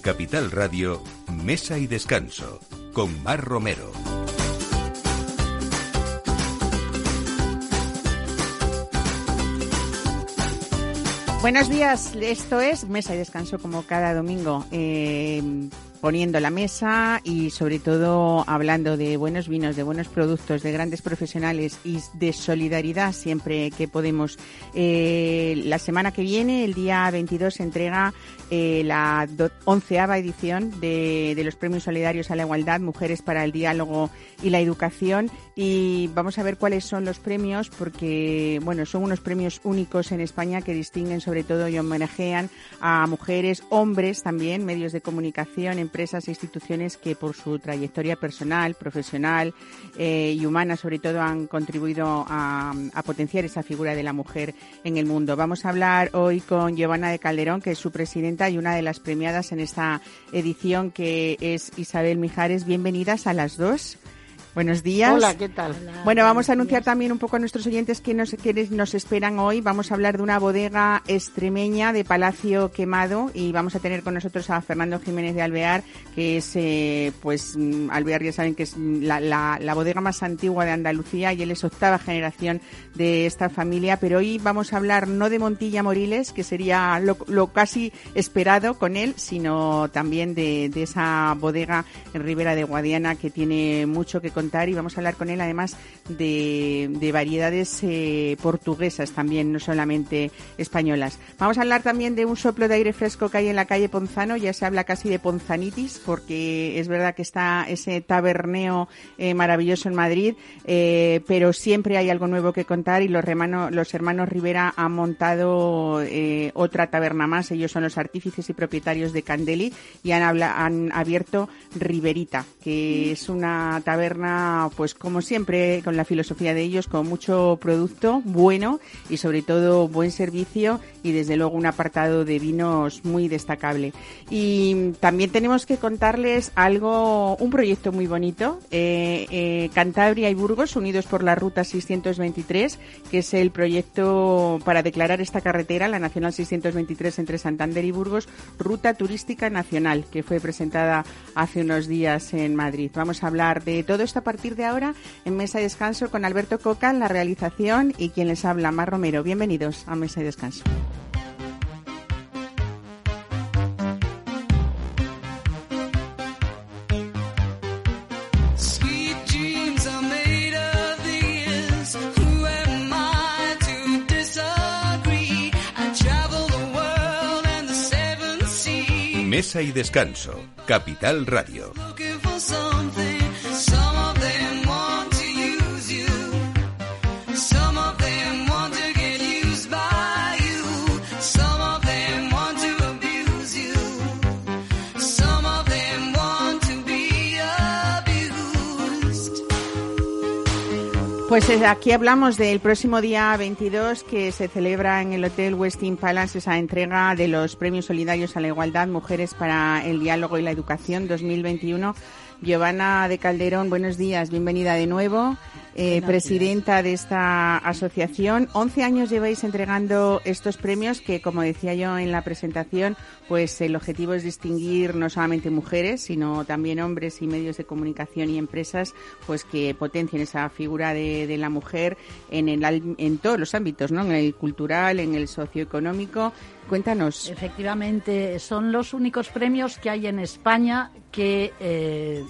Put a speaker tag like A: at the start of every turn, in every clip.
A: Capital Radio, Mesa y Descanso, con Mar Romero.
B: Buenos días, esto es Mesa y Descanso como cada domingo. Eh, poniendo la mesa y sobre todo hablando de buenos vinos, de buenos productos, de grandes profesionales y de solidaridad siempre que podemos. Eh, la semana que viene, el día 22, se entrega eh, la onceava edición de, de los Premios Solidarios a la Igualdad, Mujeres para el Diálogo y la Educación. Y vamos a ver cuáles son los premios porque, bueno, son unos premios únicos en España que distinguen sobre todo y homenajean a mujeres, hombres también, medios de comunicación, empresas e instituciones que por su trayectoria personal, profesional eh, y humana sobre todo han contribuido a, potenciar esa figura de la mujer en el mundo. Vamos a hablar hoy con Giovanna de Calderón, que es su presidenta y una de las premiadas en esta edición, que es Isabel Mijares. Bienvenidas a las dos. Buenos días.
C: Hola, ¿qué tal?
B: bueno, vamos a anunciar también un poco a nuestros oyentes que nos, que nos esperan hoy. Vamos a hablar de una bodega extremeña de Palacio Quemado y vamos a tener con nosotros a Fernando Jiménez de Alvear, que es, eh, pues, mm, Alvear ya saben que es la, la, bodega más antigua de Andalucía y él es octava generación de esta familia. Pero hoy vamos a hablar no de Montilla Moriles, que sería lo, lo casi esperado con él, sino también de, de esa bodega en Ribera de Guadiana que tiene mucho que y vamos a hablar con él además de, variedades eh, portuguesas también, no solamente españolas. Vamos a hablar también de un soplo de aire fresco que hay en la calle Ponzano, ya se habla casi de ponzanitis porque es verdad que está ese taberneo eh, maravilloso en Madrid, eh, pero siempre hay algo nuevo que contar y los, hermanos, los hermanos Rivera han montado otra taberna más, ellos son los artífices y propietarios de Candeli y han, han abierto Riverita, que es una taberna pues como siempre, con la filosofía de ellos, con mucho producto bueno y sobre todo buen servicio y desde luego un apartado de vinos muy destacable. Y también tenemos que contarles algo, un proyecto muy bonito, eh, eh, Cantabria y Burgos unidos por la Ruta 623, que es el proyecto para declarar esta carretera, la Nacional 623 entre Santander y Burgos, Ruta Turística Nacional, que fue presentada hace unos días en Madrid. Vamos a hablar de todo esto a partir de ahora en Mesa y Descanso con Alberto Coca en la realización y quien les habla, Mar Romero. Bienvenidos a Mesa y Descanso.
A: Mesa y Descanso, Capital Radio.
B: Pues eh, aquí hablamos del próximo día 22 que se celebra en el Hotel Westin Palace esa entrega de los Premios Solidarios a la Igualdad Mujeres para el Diálogo y la Educación 2021. Giovanna de Calderón, buenos días, bienvenida de nuevo. Eh, presidenta de esta asociación. Once años lleváis entregando estos premios que, como decía yo en la presentación, pues el objetivo es distinguir no solamente mujeres, sino también hombres y medios de comunicación y empresas, pues que potencien esa figura de, la mujer en, el, en todos los ámbitos, ¿no? En el cultural, en el socioeconómico. Cuéntanos.
C: Efectivamente, son los únicos premios que hay en España que eh,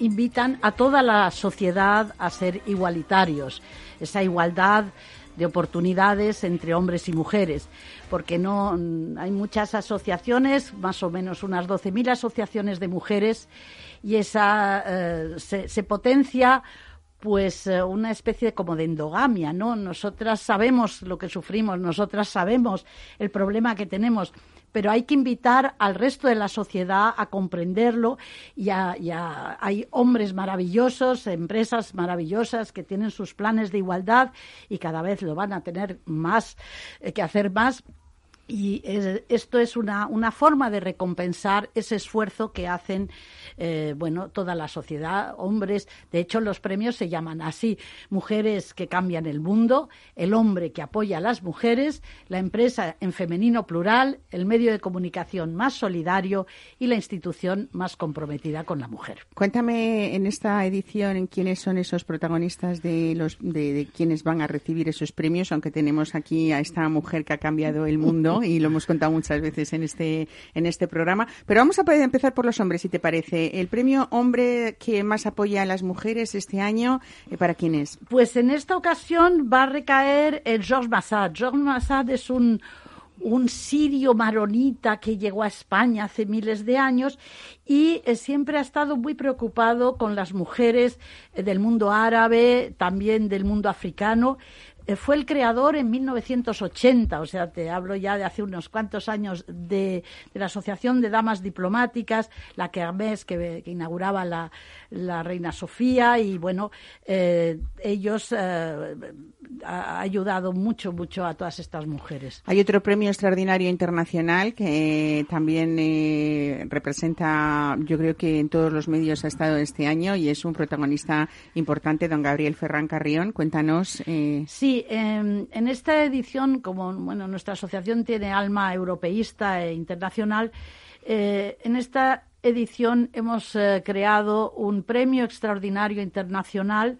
C: invitan a toda la sociedad a ser igualitarios, esa igualdad de oportunidades entre hombres y mujeres, porque no hay muchas asociaciones, más o menos unas 12.000 asociaciones de mujeres y esa eh, se, potencia pues eh, una especie como de endogamia, ¿no? Nosotras sabemos lo que sufrimos, nosotras sabemos el problema que tenemos pero hay que invitar al resto de la sociedad a comprenderlo y, hay hombres maravillosos, empresas maravillosas que tienen sus planes de igualdad y cada vez lo van a tener más eh, que hacer más y esto es una, una, forma de recompensar ese esfuerzo que hacen eh, bueno toda la sociedad hombres de hecho los premios se llaman así mujeres que cambian el mundo el hombre que apoya a las mujeres la empresa en femenino plural el medio de comunicación más solidario y la institución más comprometida con la mujer
B: cuéntame en esta edición quiénes son esos protagonistas de los de, de quienes van a recibir esos premios aunque tenemos aquí a esta mujer que ha cambiado el mundo y lo hemos contado muchas veces en este, en este programa. Pero vamos a empezar por los hombres, si te parece. El premio hombre que más apoya a las mujeres este año, eh, ¿para quién es?
C: Pues en esta ocasión va a recaer el Georges Massad. Georges Massad es un sirio maronita que llegó a España hace miles de años y eh, siempre ha estado muy preocupado con las mujeres eh, del mundo árabe, también del mundo africano, eh, fue el creador en 1980, o sea, te hablo ya de hace unos cuantos años, de, la Asociación de Damas Diplomáticas, la que, que, que inauguraba la, la, Reina Sofía, y bueno, eh, ellos eh, ha ayudado mucho, mucho a todas estas mujeres.
B: Hay otro premio extraordinario internacional que también representa, yo creo que en todos los medios ha estado este año, y es un protagonista importante, don Gabriel Ferran Carrión. Cuéntanos.
C: Sí, en, esta edición, como bueno, nuestra asociación tiene alma europeísta e internacional, eh, en esta edición hemos eh, creado un premio extraordinario internacional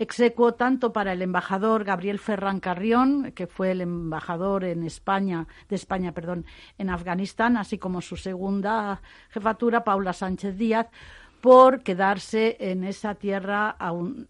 C: execuo tanto para el embajador Gabriel Ferran Carrión, que fue el embajador en España, de España, perdón, en Afganistán, así como su segunda jefatura, Paula Sánchez Díaz, por quedarse en esa tierra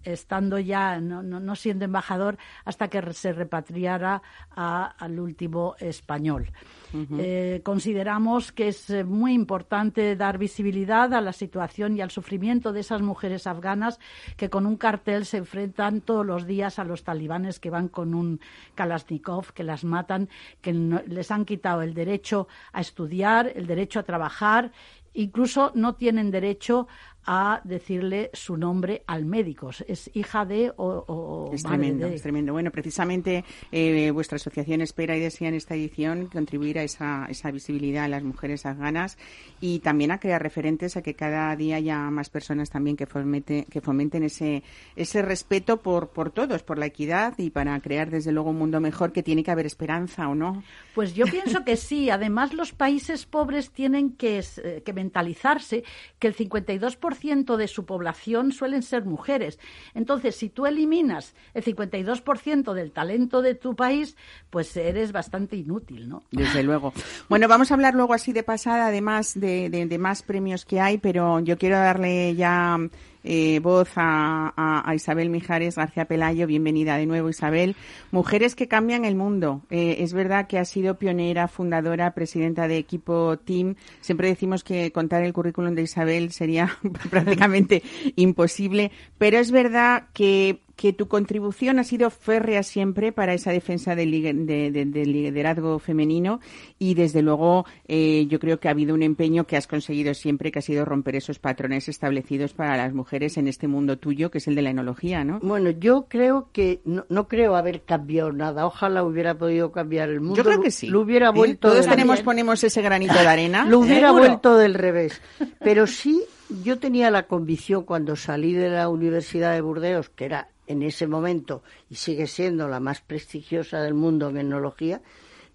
C: estando ya, no, siendo embajador, hasta que se repatriara al último español. Eh, consideramos que es eh, muy importante dar visibilidad a la situación y al sufrimiento de esas mujeres afganas que con un cartel se enfrentan todos los días a los talibanes que van con un Kalashnikov, que las matan, que les han quitado el derecho a estudiar, el derecho a trabajar incluso no tienen derecho a decirle su nombre al médico. Es hija de o,
B: es tremendo, es tremendo. Bueno, precisamente eh, vuestra asociación espera y desea en esta edición contribuir a esa, esa visibilidad a las mujeres afganas y también a crear referentes a que cada día haya más personas también que fomenten, que fomenten ese, ese respeto por, por todos, por la equidad y para crear desde luego un mundo mejor que tiene que haber esperanza o no.
C: Pues yo pienso que sí. Además, los países pobres tienen que, eh, que mentalizarse que el 52% de su población suelen ser mujeres. Entonces, si tú eliminas el 52% del talento de tu país, pues eres bastante inútil, ¿no?
B: Desde luego. Bueno, vamos a hablar luego así de pasada, además de, de más premios que hay, pero yo quiero darle ya eh, voz a, Isabel Mijares García Pelayo. Bienvenida de nuevo, Isabel. Mujeres que cambian el mundo. Eh, es verdad que ha sido pionera, fundadora, presidenta de equipo Team. Siempre decimos que contar el currículum de Isabel sería prácticamente imposible, pero es verdad que que tu contribución ha sido férrea siempre para esa defensa del, liderazgo femenino y desde luego eh, yo creo que ha habido un empeño que has conseguido siempre, que ha sido romper esos patrones establecidos para las mujeres en este mundo tuyo, que es el de la enología, ¿no?
D: Bueno, yo creo que no, creo haber cambiado nada. Ojalá hubiera podido cambiar el mundo.
B: Yo creo que sí.
D: Lo hubiera vuelto.
B: Todos tenemos ponemos ese granito de arena.
D: lo hubiera vuelto del revés. Pero sí, yo tenía la convicción cuando salí de la Universidad de Burdeos, que era en ese momento y sigue siendo la más prestigiosa del mundo en etnología,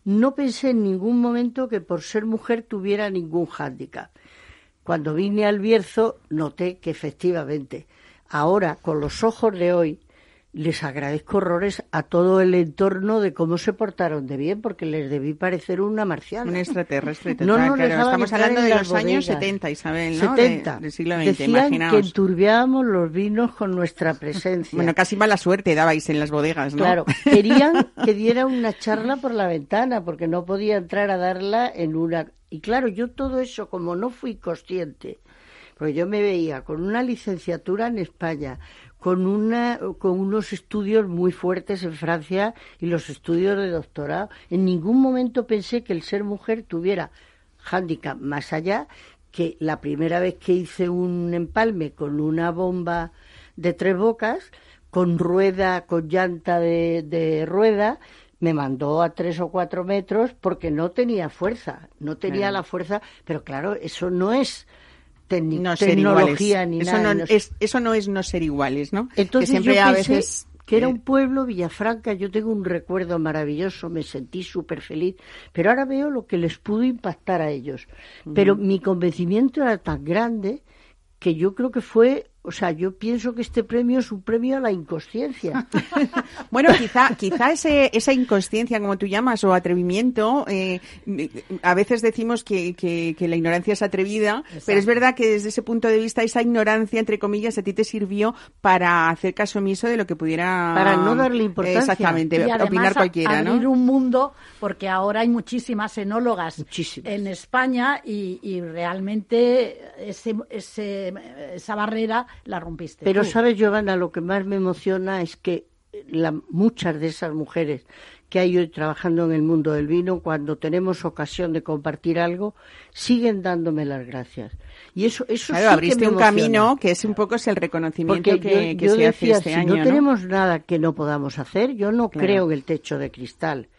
D: no pensé en ningún momento que por ser mujer tuviera ningún hándicap. Cuando vine al Bierzo noté que efectivamente, ahora con los ojos de hoy, les agradezco horrores a todo el entorno de cómo se portaron de bien, porque les debí parecer una marciana.
B: Un extraterrestre. no, no, estamos hablando de los años 70, Isabel, ¿no? 70. del siglo XX,
D: Decían que enturbiábamos los vinos con nuestra presencia.
B: bueno, casi mala suerte dabais en las bodegas, ¿no?
D: Claro, querían que diera una charla por la ventana, porque no podía entrar a darla en una... Y claro, yo todo eso, como no fui consciente, porque yo me veía con una licenciatura en España, con, una, con unos estudios muy fuertes en Francia y los estudios de doctorado. En ningún momento pensé que el ser mujer tuviera hándicap más allá que la primera vez que hice un empalme con una bomba de tres bocas, con rueda, con llanta de, de rueda, me mandó a tres o cuatro metros porque no tenía fuerza, no tenía la fuerza, pero claro, eso no es tecnología ni
B: eso
D: nada.
B: No, es, eso no es no ser iguales, ¿no?
D: Entonces que siempre a veces que era un pueblo, Villafranca, yo tengo un recuerdo maravilloso, me sentí súper feliz, pero ahora veo lo que les pudo impactar a ellos. Pero mi convencimiento era tan grande que yo creo que fue o sea, yo pienso que este premio es un premio a la inconsciencia.
B: bueno, quizá, quizá ese, esa inconsciencia, como tú llamas, o atrevimiento, eh, a veces decimos que, que, la ignorancia es atrevida, pero es verdad que desde ese punto de vista esa ignorancia, entre comillas, a ti te sirvió para hacer caso omiso de lo que pudiera...
D: Para no darle importancia.
B: Exactamente,
C: y
B: opinar cualquiera,
C: abrir un mundo, porque ahora hay muchísimas enólogas en España y, y realmente ese, ese, esa barrera la rompiste.
D: Pero sabes, Giovanna, lo que más me emociona es que muchas de esas mujeres que hay hoy trabajando en el mundo del vino, cuando tenemos ocasión de compartir algo, siguen dándome las gracias. Y eso, eso
B: claro, abriste un camino que es un poco es el reconocimiento que, se hace este
D: si
B: año.
D: No, tenemos nada que no podamos hacer. Yo no creo en el techo de cristal.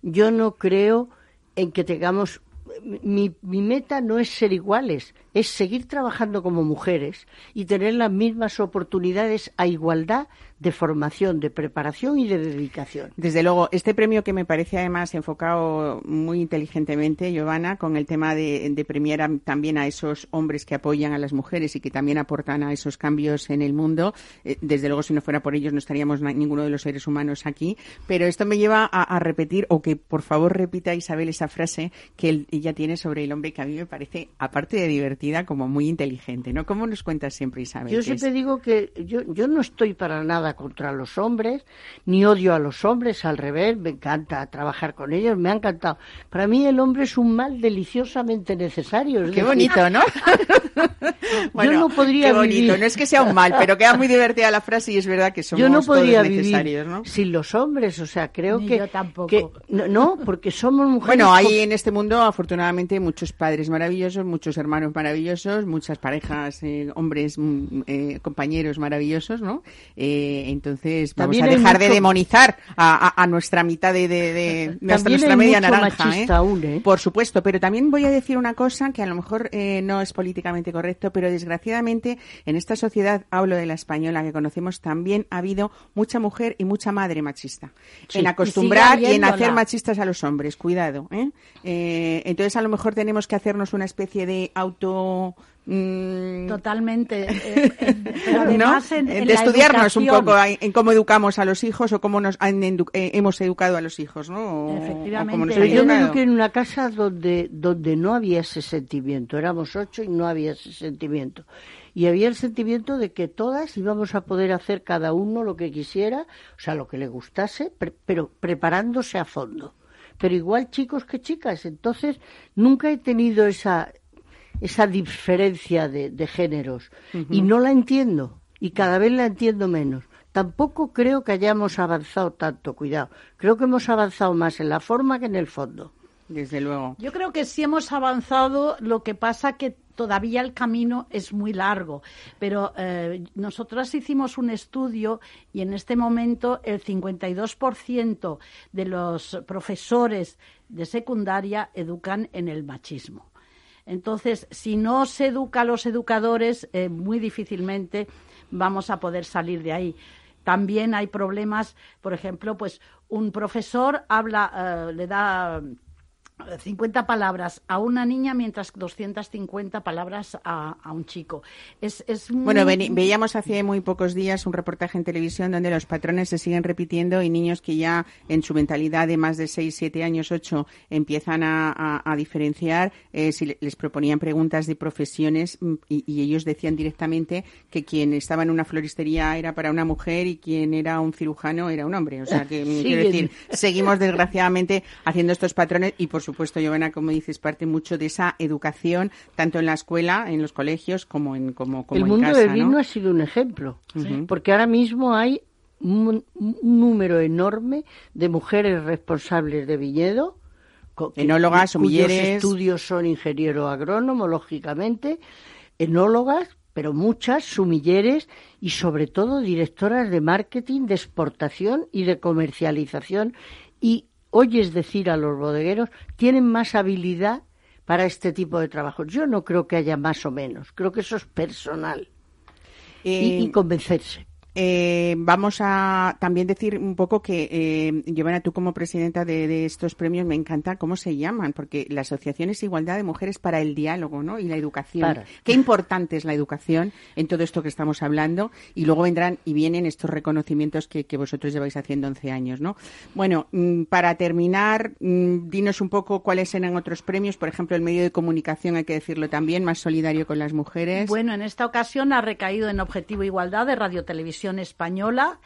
D: Yo no creo en que tengamos mi, mi, meta no es ser iguales, es seguir trabajando como mujeres y tener las mismas oportunidades a igualdad de formación, de preparación y de dedicación.
B: Desde luego, este premio que me parece además enfocado muy inteligentemente, Giovanna, con el tema de, premiar también a esos hombres que apoyan a las mujeres y que también aportan a esos cambios en el mundo. Eh, desde luego, si no fuera por ellos, no estaríamos ninguno de los seres humanos aquí. Pero esto me lleva a, repetir, o que por favor repita Isabel esa frase que ella tiene sobre el hombre que a mí me parece, aparte de como muy inteligente. ¿no? ¿Cómo nos cuentas siempre, Isabel?
D: Yo siempre digo que yo, yo no estoy para nada contra los hombres, ni odio a los hombres, al revés, me encanta trabajar con ellos, me ha encantado. Para mí el hombre es un mal deliciosamente necesario.
B: qué bonito, ¿no?
D: yo no podría
B: qué bonito. No es que sea un mal, pero queda muy divertida la frase y es verdad que somos
D: yo no podría
B: necesarios,
D: ¿no? sin los hombres, o sea, creo que,
C: yo tampoco.
D: que no, porque somos mujeres.
B: Bueno, hay en este mundo afortunadamente muchos padres maravillosos, muchos hermanos maravillosos, muchas parejas, eh, hombres, mm, eh, compañeros maravillosos, ¿no? Eh, entonces vamos a dejar de demonizar a, nuestra mitad de, de, nuestra media naranja. ¿eh?
D: ¿eh?
B: Por supuesto, pero también voy a decir una cosa que a lo mejor eh, no es políticamente correcto, pero desgraciadamente en esta sociedad, hablo de la española que conocemos, también ha habido mucha mujer y mucha madre machista. en acostumbrar y, en hacer machistas a los hombres, cuidado. entonces a lo mejor tenemos que hacernos una especie de auto
C: Mm. Totalmente. Eh, eh,
B: de estudiarnos un poco en cómo educamos a los hijos o cómo nos eh, hemos educado a los hijos, ¿no?
C: Efectivamente.
D: Pero yo me eduqué en una casa donde, donde no había ese sentimiento. Éramos ocho y no había ese sentimiento. Y había el sentimiento de que todas íbamos a poder hacer cada uno lo que quisiera, o sea, lo que le gustase, pero preparándose a fondo pero igual chicos que chicas. Entonces, nunca he tenido esa, esa diferencia de, géneros y no la entiendo y cada vez la entiendo menos. Tampoco creo que hayamos avanzado tanto, cuidado. Creo que hemos avanzado más en la forma que en el fondo.
B: Desde luego.
C: Yo creo que sí hemos avanzado, lo que pasa que todavía el camino es muy largo. Pero eh, nosotras hicimos un estudio y en este momento el 52% de los profesores de secundaria educan en el machismo. Entonces, si no se educa a los educadores, eh, muy difícilmente vamos a poder salir de ahí. También hay problemas, por ejemplo, pues un profesor habla, eh, le da 50 palabras a una niña mientras 250 palabras a, un chico. Es, es
B: Bueno, veíamos hace muy pocos días un reportaje en televisión donde los patrones se siguen repitiendo y niños que ya en su mentalidad de más de 6, 7 años, 8 empiezan a, diferenciar, eh, si les proponían preguntas de profesiones mm, y, ellos decían directamente que quien estaba en una floristería era para una mujer y quien era un cirujano era un hombre. O sea, que quiero decir, seguimos desgraciadamente haciendo estos patrones y por supuesto, Giovanna, como dices, parte mucho de esa educación, tanto en la escuela, en los colegios, como en como, como
D: El mundo del vino ha sido un ejemplo, porque ahora mismo hay un, número enorme de mujeres responsables de viñedo,
B: enólogas,
D: cuyos estudios son ingeniero agrónomo, lógicamente, enólogas, pero muchas sumilleres y sobre todo directoras de marketing, de exportación y de comercialización y oyes decir a los bodegueros, tienen más habilidad para este tipo de trabajo. Yo no creo que haya más o menos, creo que eso es personal. y,
B: Eh,
D: convencerse.
B: Eh, vamos a también decir un poco que, eh, Giovanna, tú como presidenta de, de estos premios, me encanta cómo se llaman, porque la Asociación es Igualdad de Mujeres para el Diálogo ¿no? y la Educación.
D: Para.
B: Qué importante es la educación en todo esto que estamos hablando y luego vendrán y vienen estos reconocimientos que, que vosotros lleváis haciendo 11 años. ¿no? Bueno, mm, para terminar, mm, dinos un poco cuáles eran otros premios, por ejemplo, el medio de comunicación, hay que decirlo también, más solidario con las mujeres.
C: Bueno, en esta ocasión ha recaído en Objetivo Igualdad de Radio Televisión Española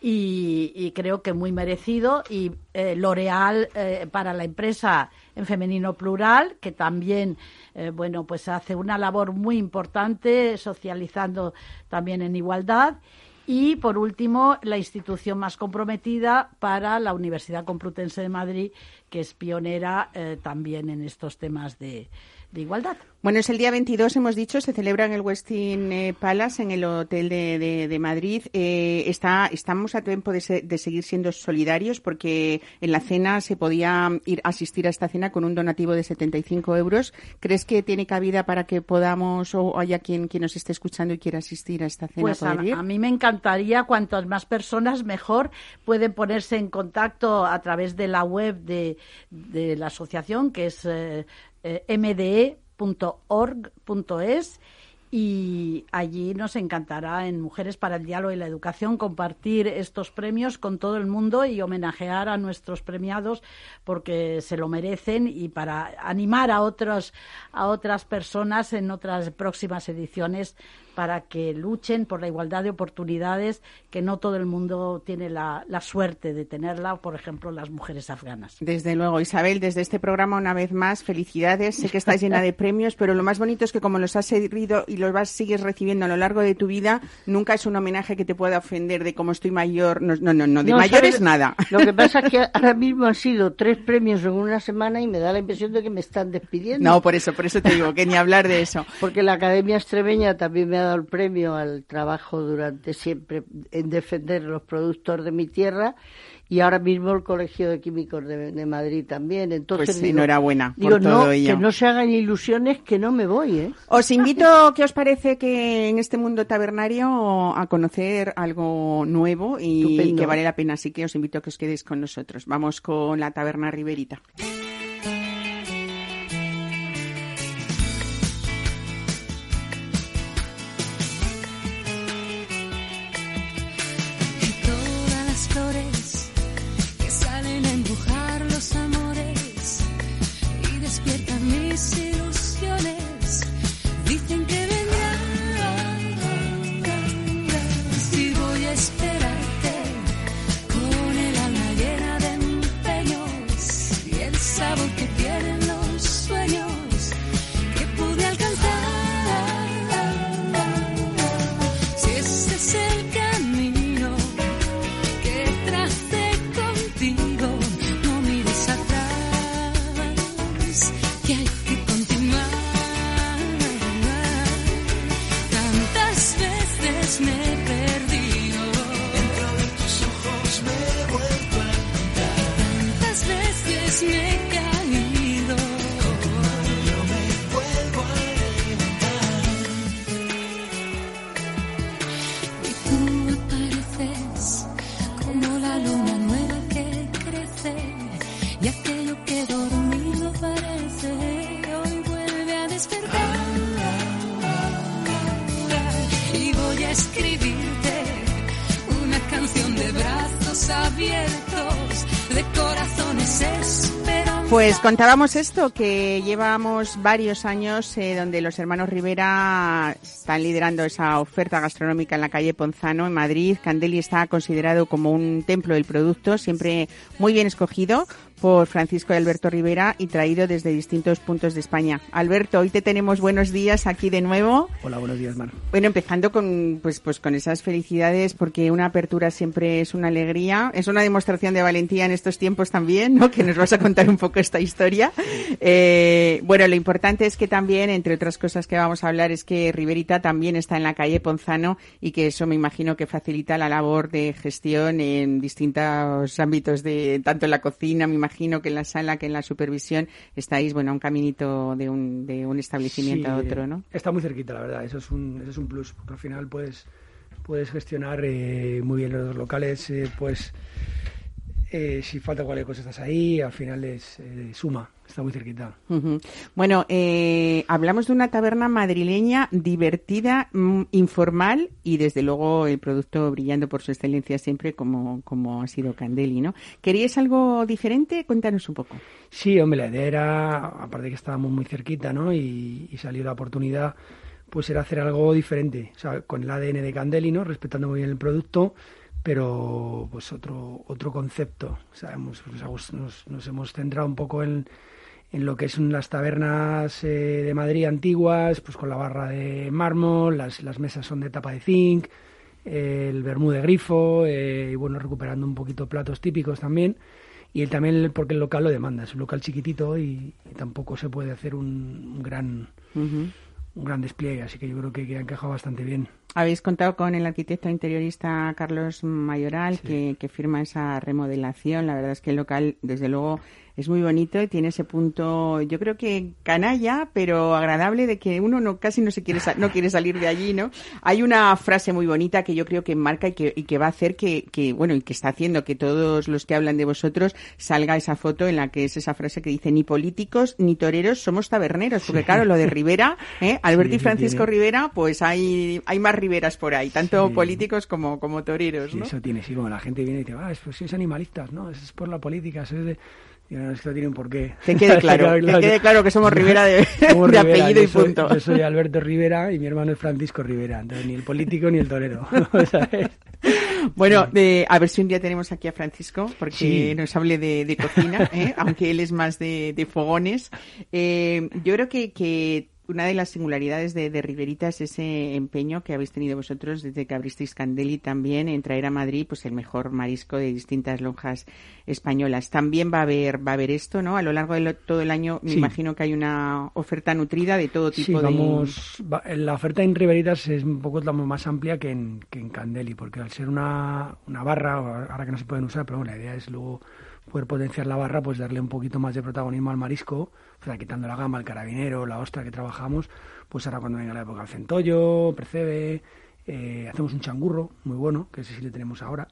C: y, creo que muy merecido. Y eh, L'Oreal eh, para la empresa en femenino plural, que también, eh, bueno, pues hace una labor muy importante socializando también en igualdad. Y, por último, la institución más comprometida para la Universidad Complutense de Madrid, que es pionera también en estos temas de, de igualdad.
B: Bueno, es el día 22, hemos dicho, se celebra en el Westin eh, Palace, en el Hotel de, de- de Madrid. Eh, está, estamos a tiempo de, se- de seguir siendo solidarios porque en la cena se podía ir a asistir a esta cena con un donativo de 75 euros. ¿Crees que tiene cabida para que podamos o haya quien, quien nos esté escuchando y quiera asistir a esta cena?
C: Pues a, a mí me encantaría, cuantas más personas mejor, pueden ponerse en contacto a través de la web de, la asociación, que es eh, mde.org.es. Y allí nos encantará en Mujeres para el Diálogo y la Educación compartir estos premios con todo el mundo y homenajear a nuestros premiados porque se lo merecen y para animar a otros a otras personas en otras próximas ediciones para que luchen por la igualdad de oportunidades que no todo el mundo tiene la, la suerte de tenerla, por ejemplo, las mujeres afganas.
B: Desde luego, Isabel, desde este programa una vez más, felicidades. Sé que estás llena de premios, pero lo más bonito es que como los has seguido los vas, sigues recibiendo a lo largo de tu vida, nunca es un homenaje que te pueda ofender de cómo estoy mayor. No, no, no, no, de
D: No,
B: mayor es nada.
D: Lo que pasa es que ahora mismo han sido tres premios en una semana y me da la impresión de que me están despidiendo.
B: No, por eso, por eso te digo que ni hablar de eso.
D: Porque la Academia Extremeña también me ha dado el premio al trabajo durante siempre en defender los productos de mi tierra y ahora mismo el Colegio de Químicos de, de Madrid también. Entonces,
B: Pues
D: digo-
B: enhorabuena por
D: digo,
B: todo
D: no,
B: ello.
D: Que no se hagan ilusiones que no me voy, ¿eh?
B: Os invito, ¿qué os parece que en este mundo tabernario a conocer algo nuevo y
D: Estupendo.
B: que vale la pena? Así que os invito a que os quedéis con nosotros. Vamos con la taberna Riverita.
E: me see. Veces
B: Pues contábamos esto, que llevamos varios años eh, donde los hermanos Rivera están liderando esa oferta gastronómica en la calle Ponzano, en Madrid. Candeli está considerado como un templo del producto, siempre muy bien escogido por Francisco y Alberto Rivera y traído desde distintos puntos de España. Alberto, hoy te tenemos buenos días aquí de nuevo.
F: Hola, buenos días, Mar.
B: Bueno, empezando con pues pues con esas felicidades porque una apertura siempre es una alegría, es una demostración de valentía en estos tiempos también, ¿no? Que nos vas a contar un poco esta historia. Eh, bueno, lo importante es que también, entre otras cosas que vamos a hablar, es que Riverita también está en la calle Ponzano y que eso me imagino que facilita la labor de gestión en distintos ámbitos de tanto en la cocina, me imagino que en la sala, que en la supervisión estáis, bueno, a un caminito de un, de un establecimiento
F: Sí,
B: a otro, ¿no?
F: Está muy cerquita, la verdad. Eso es un, eso es un plus, porque al final puedes, puedes gestionar eh, muy bien los locales, eh, pues eh, si falta cualquier cosa estás ahí, al final es eh, suma, está muy cerquita.
B: Bueno, eh, hablamos de una taberna madrileña divertida, mm, informal y desde luego el producto brillando por su excelencia siempre como, como ha sido Candeli, ¿no? ¿Queríais algo diferente? Cuéntanos un poco.
F: Sí, hombre, la idea era, aparte que estábamos muy cerquita, ¿no? Y, y salió la oportunidad, pues era hacer algo diferente, o sea, con el ADN de Candeli, ¿no? Respetando muy bien el producto, pero pues otro otro concepto. O sea, hemos- gust- nos- nos hemos centrado un poco en, en lo que son las tabernas eh, de Madrid antiguas, pues con la barra de mármol, las, las mesas son de tapa de zinc, eh, el vermú de grifo, eh, y bueno, recuperando un poquito platos típicos también. Y el, también porque el local lo demanda, es un local chiquitito y, y tampoco se puede hacer un, un gran un gran despliegue, así que yo creo que, que ha encajado bastante bien.
B: Habéis contado con el arquitecto interiorista Carlos Mayoral que, que firma esa remodelación. La verdad es que el local, desde luego, es muy bonito y tiene ese punto, yo creo que canalla, pero agradable de que uno no casi no se quiere no quiere salir de allí, ¿no? Hay una frase muy bonita que yo creo que marca y que, y que va a hacer que, que, bueno, y que está haciendo que todos los que hablan de vosotros salga esa foto en la que es esa frase que dice ni políticos ni toreros somos taberneros, porque claro, lo de Rivera, ¿eh? Alberto
F: Sí,
B: y
F: sí
B: Francisco
F: tiene.
B: Rivera, pues hay, hay más riberas por ahí, tanto
F: Sí.
B: políticos como, como toreros,
F: Sí,
B: ¿no?
F: eso tiene, sí, como la gente viene y dice, ah, es, pues sois animalistas, ¿no? Eso es por la política, eso es de... Digo, no, esto tiene un porqué.
B: Que quede claro, que quede claro que somos Rivera de,
F: Somos
B: de
F: Rivera,
B: apellido y
F: soy-
B: punto.
F: Yo soy Alberto Rivera y mi hermano es Francisco Rivera, entonces ni el político ni el torero, ¿sabes?
B: Bueno, de- a ver si un día tenemos aquí a Francisco, porque
F: Sí.
B: nos hable de, de cocina, ¿eh? aunque él es más de, de fogones. Eh, yo creo que, que una de las singularidades de, de Riverita es ese empeño que habéis tenido vosotros desde que abristeis Candeli también en traer a Madrid pues el mejor marisco de distintas lonjas españolas. También va a haber va a haber esto, ¿no? A lo largo de lo- todo el año me
F: Sí.
B: imagino que hay una oferta nutrida de todo
F: Sí,
B: tipo de
F: vamos, va- la oferta en Riveritas es un poco más amplia que en, que en Candeli, porque al ser una, una barra, ahora que no se pueden usar, pero bueno, la idea es luego poder potenciar la barra, pues darle un poquito más de protagonismo al marisco, o sea, quitando la gama, el carabinero, la ostra que trabajamos, pues ahora cuando venga la época del centollo, percebe, eh, hacemos un changurro muy bueno, que ese sí le tenemos ahora,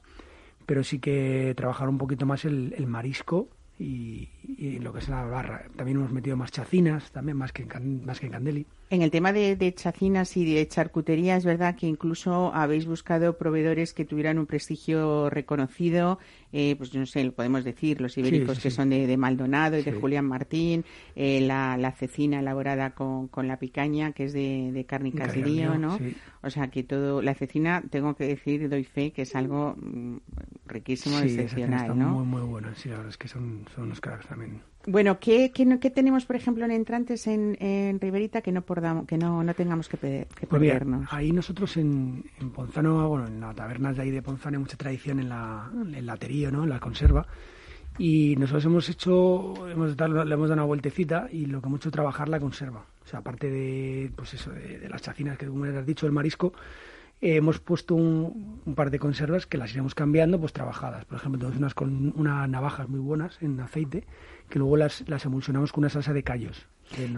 F: pero sí que trabajar un poquito más el, marisco y, y lo que es la barra. También hemos metido más chacinas, también más que en, más que en Candeli.
B: En el tema de, de chacinas y de charcutería, es verdad que incluso habéis buscado proveedores que tuvieran un prestigio reconocido, eh, pues no sé, lo podemos decir, los ibéricos
F: sí,
B: que
F: sí.
B: son de, de Maldonado y de. Julián Martín, eh, la, la cecina elaborada con, con la picaña, que es de, de Cárnicas
F: Cárnicas
B: Lío,
F: Lío,
B: ¿no?
F: sí.
B: O sea, que todo, la cecina, tengo que decir, doy fe, que es algo mm, riquísimo, excepcional, ¿no?
F: muy, muy buena. Sí, la verdad es que son, son unos cracks también.
B: Bueno, ¿qué, qué, qué tenemos, por ejemplo, en entrantes en, en Riverita que no pordamos, que no, no tengamos que, pe- que
F: Pues mira,
B: perdernos?
F: ahí nosotros en, en Ponzano, bueno, en las tabernas de ahí de Ponzano hay mucha tradición en la, en el laterío, ¿no? En la conserva. Y nosotros hemos hecho, hemos dado- le hemos dado una vueltecita y lo que hemos hecho es trabajar la conserva. O sea, aparte de, pues eso, de, de las chacinas que como has dicho, el marisco, eh, hemos puesto un, un par de conservas que las iremos cambiando, pues trabajadas. Por ejemplo, tenemos unas con unas navajas muy buenas en aceite, que luego las, las emulsionamos con una salsa de callos.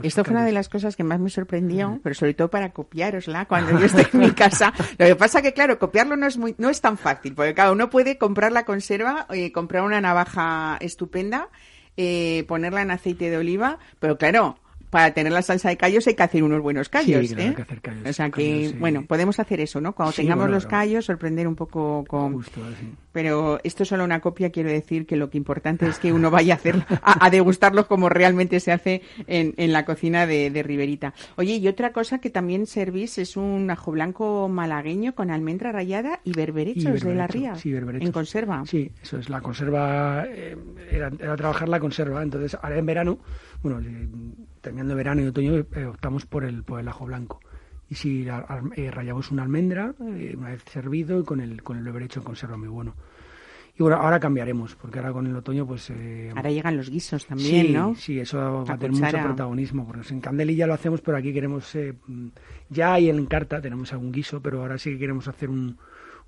B: Esto fue una de las cosas que más me sorprendió, pero sobre todo para copiárosla cuando yo estoy en mi casa. Lo que pasa que, claro, copiarlo no es muy, no es tan fácil, porque claro, uno puede comprar la conserva, eh, comprar una navaja estupenda, eh, ponerla en aceite de oliva, pero claro, para tener la salsa de callos hay que hacer unos buenos callos,
F: Sí, claro,
B: ¿eh?
F: hay que hacer callos,
B: O sea que,
F: callos, sí.
B: bueno, podemos hacer eso, ¿no? Cuando
F: Sí,
B: tengamos
F: bueno,
B: los
F: claro.
B: callos, sorprender un poco con...
F: Justo, así.
B: Pero esto es solo una copia, quiero decir que lo que importante es que uno vaya a hacer, a, a degustarlos como realmente se hace en, en la cocina de, de Riberita. Oye, y otra cosa que también servís es un ajo blanco malagueño con almendra rallada y berberechos
F: Y
B: de la ría.
F: sí, berberechos.
B: En conserva.
F: Sí, eso es, la conserva, eh, era, era trabajar la conserva, entonces ahora en verano, bueno, eh, terminando verano y otoño, eh, optamos por el, por el ajo blanco. Y si la- eh, rallamos una almendra, eh, una vez servido, y con el, con el berberecho en conserva muy bueno. Y bueno, ahora cambiaremos, porque ahora con el otoño, pues... eh,
B: Ahora llegan los guisos también,
F: sí,
B: ¿no?
F: Sí, eso va a tener mucho protagonismo, porque en Candeli ya lo hacemos, pero aquí queremos, eh, ya hay en carta, tenemos algún guiso, pero ahora sí que queremos hacer un,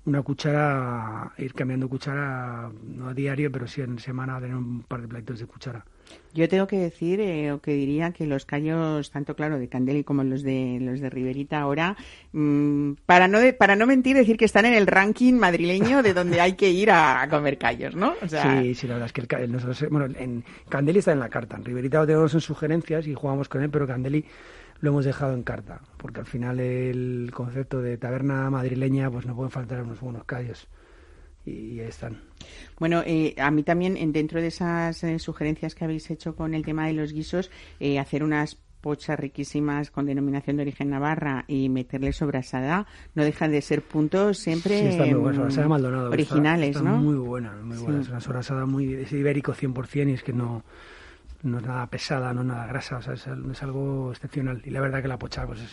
F: una cuchara, ir cambiando cuchara, no a diario, pero sí en semana tener un par de platitos de cuchara.
B: Yo tengo que decir, eh, o que diría que los callos, tanto claro de Candeli como los de los de Riberita ahora, mm, para no de- para no mentir, decir que están en el ranking madrileño de donde hay que ir a, comer callos, ¿no?
F: Sí, sí, la verdad es que el, nosotros, bueno, en Candeli está en la carta, en Riverita lo tenemos en sugerencias y jugamos con él, pero Candeli lo hemos dejado en carta, porque al final el concepto de taberna madrileña, pues no pueden faltar unos buenos callos. Y ahí están.
B: Bueno, eh, a mí también, en- dentro de esas eh, sugerencias que habéis hecho con el tema de los guisos, eh, hacer unas pochas riquísimas con denominación de origen navarra y meterle sobrasada, no dejan de ser puntos siempre
F: Sí, está muy buena. Maldonado. está-
B: originales,
F: está
B: ¿no?
F: muy buena, muy buena.
B: Sí.
F: Es una sobrasada muy es ibérico 100% y es que no, no es nada pesada, no es nada grasa, o sea, es, al- es algo excepcional. Y la verdad que la pocha pues es,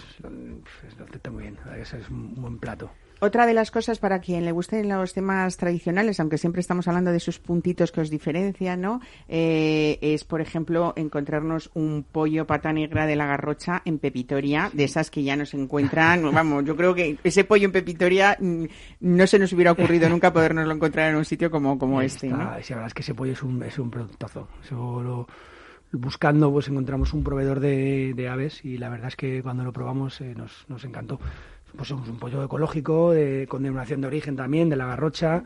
F: es- lo acepta muy bien, es un buen plato.
B: Otra de las cosas para quien le gusten los temas tradicionales, aunque siempre estamos hablando de esos puntitos que os diferencian, ¿no? Eh, es, por ejemplo, encontrarnos un pollo pata negra de la garrocha en Pepitoria, de esas que ya nos encuentran. Vamos, yo creo que ese pollo en Pepitoria mm, no se nos hubiera ocurrido nunca podernoslo encontrar en un sitio como, como este, ¿no?
F: sí, la verdad es que ese pollo es un, es un productazo. Eso lo- buscando pues encontramos un proveedor de, de aves y la verdad es que cuando lo probamos eh, nos, nos encantó. Pues es un pollo ecológico, de, con denominación de origen también, de la garrocha.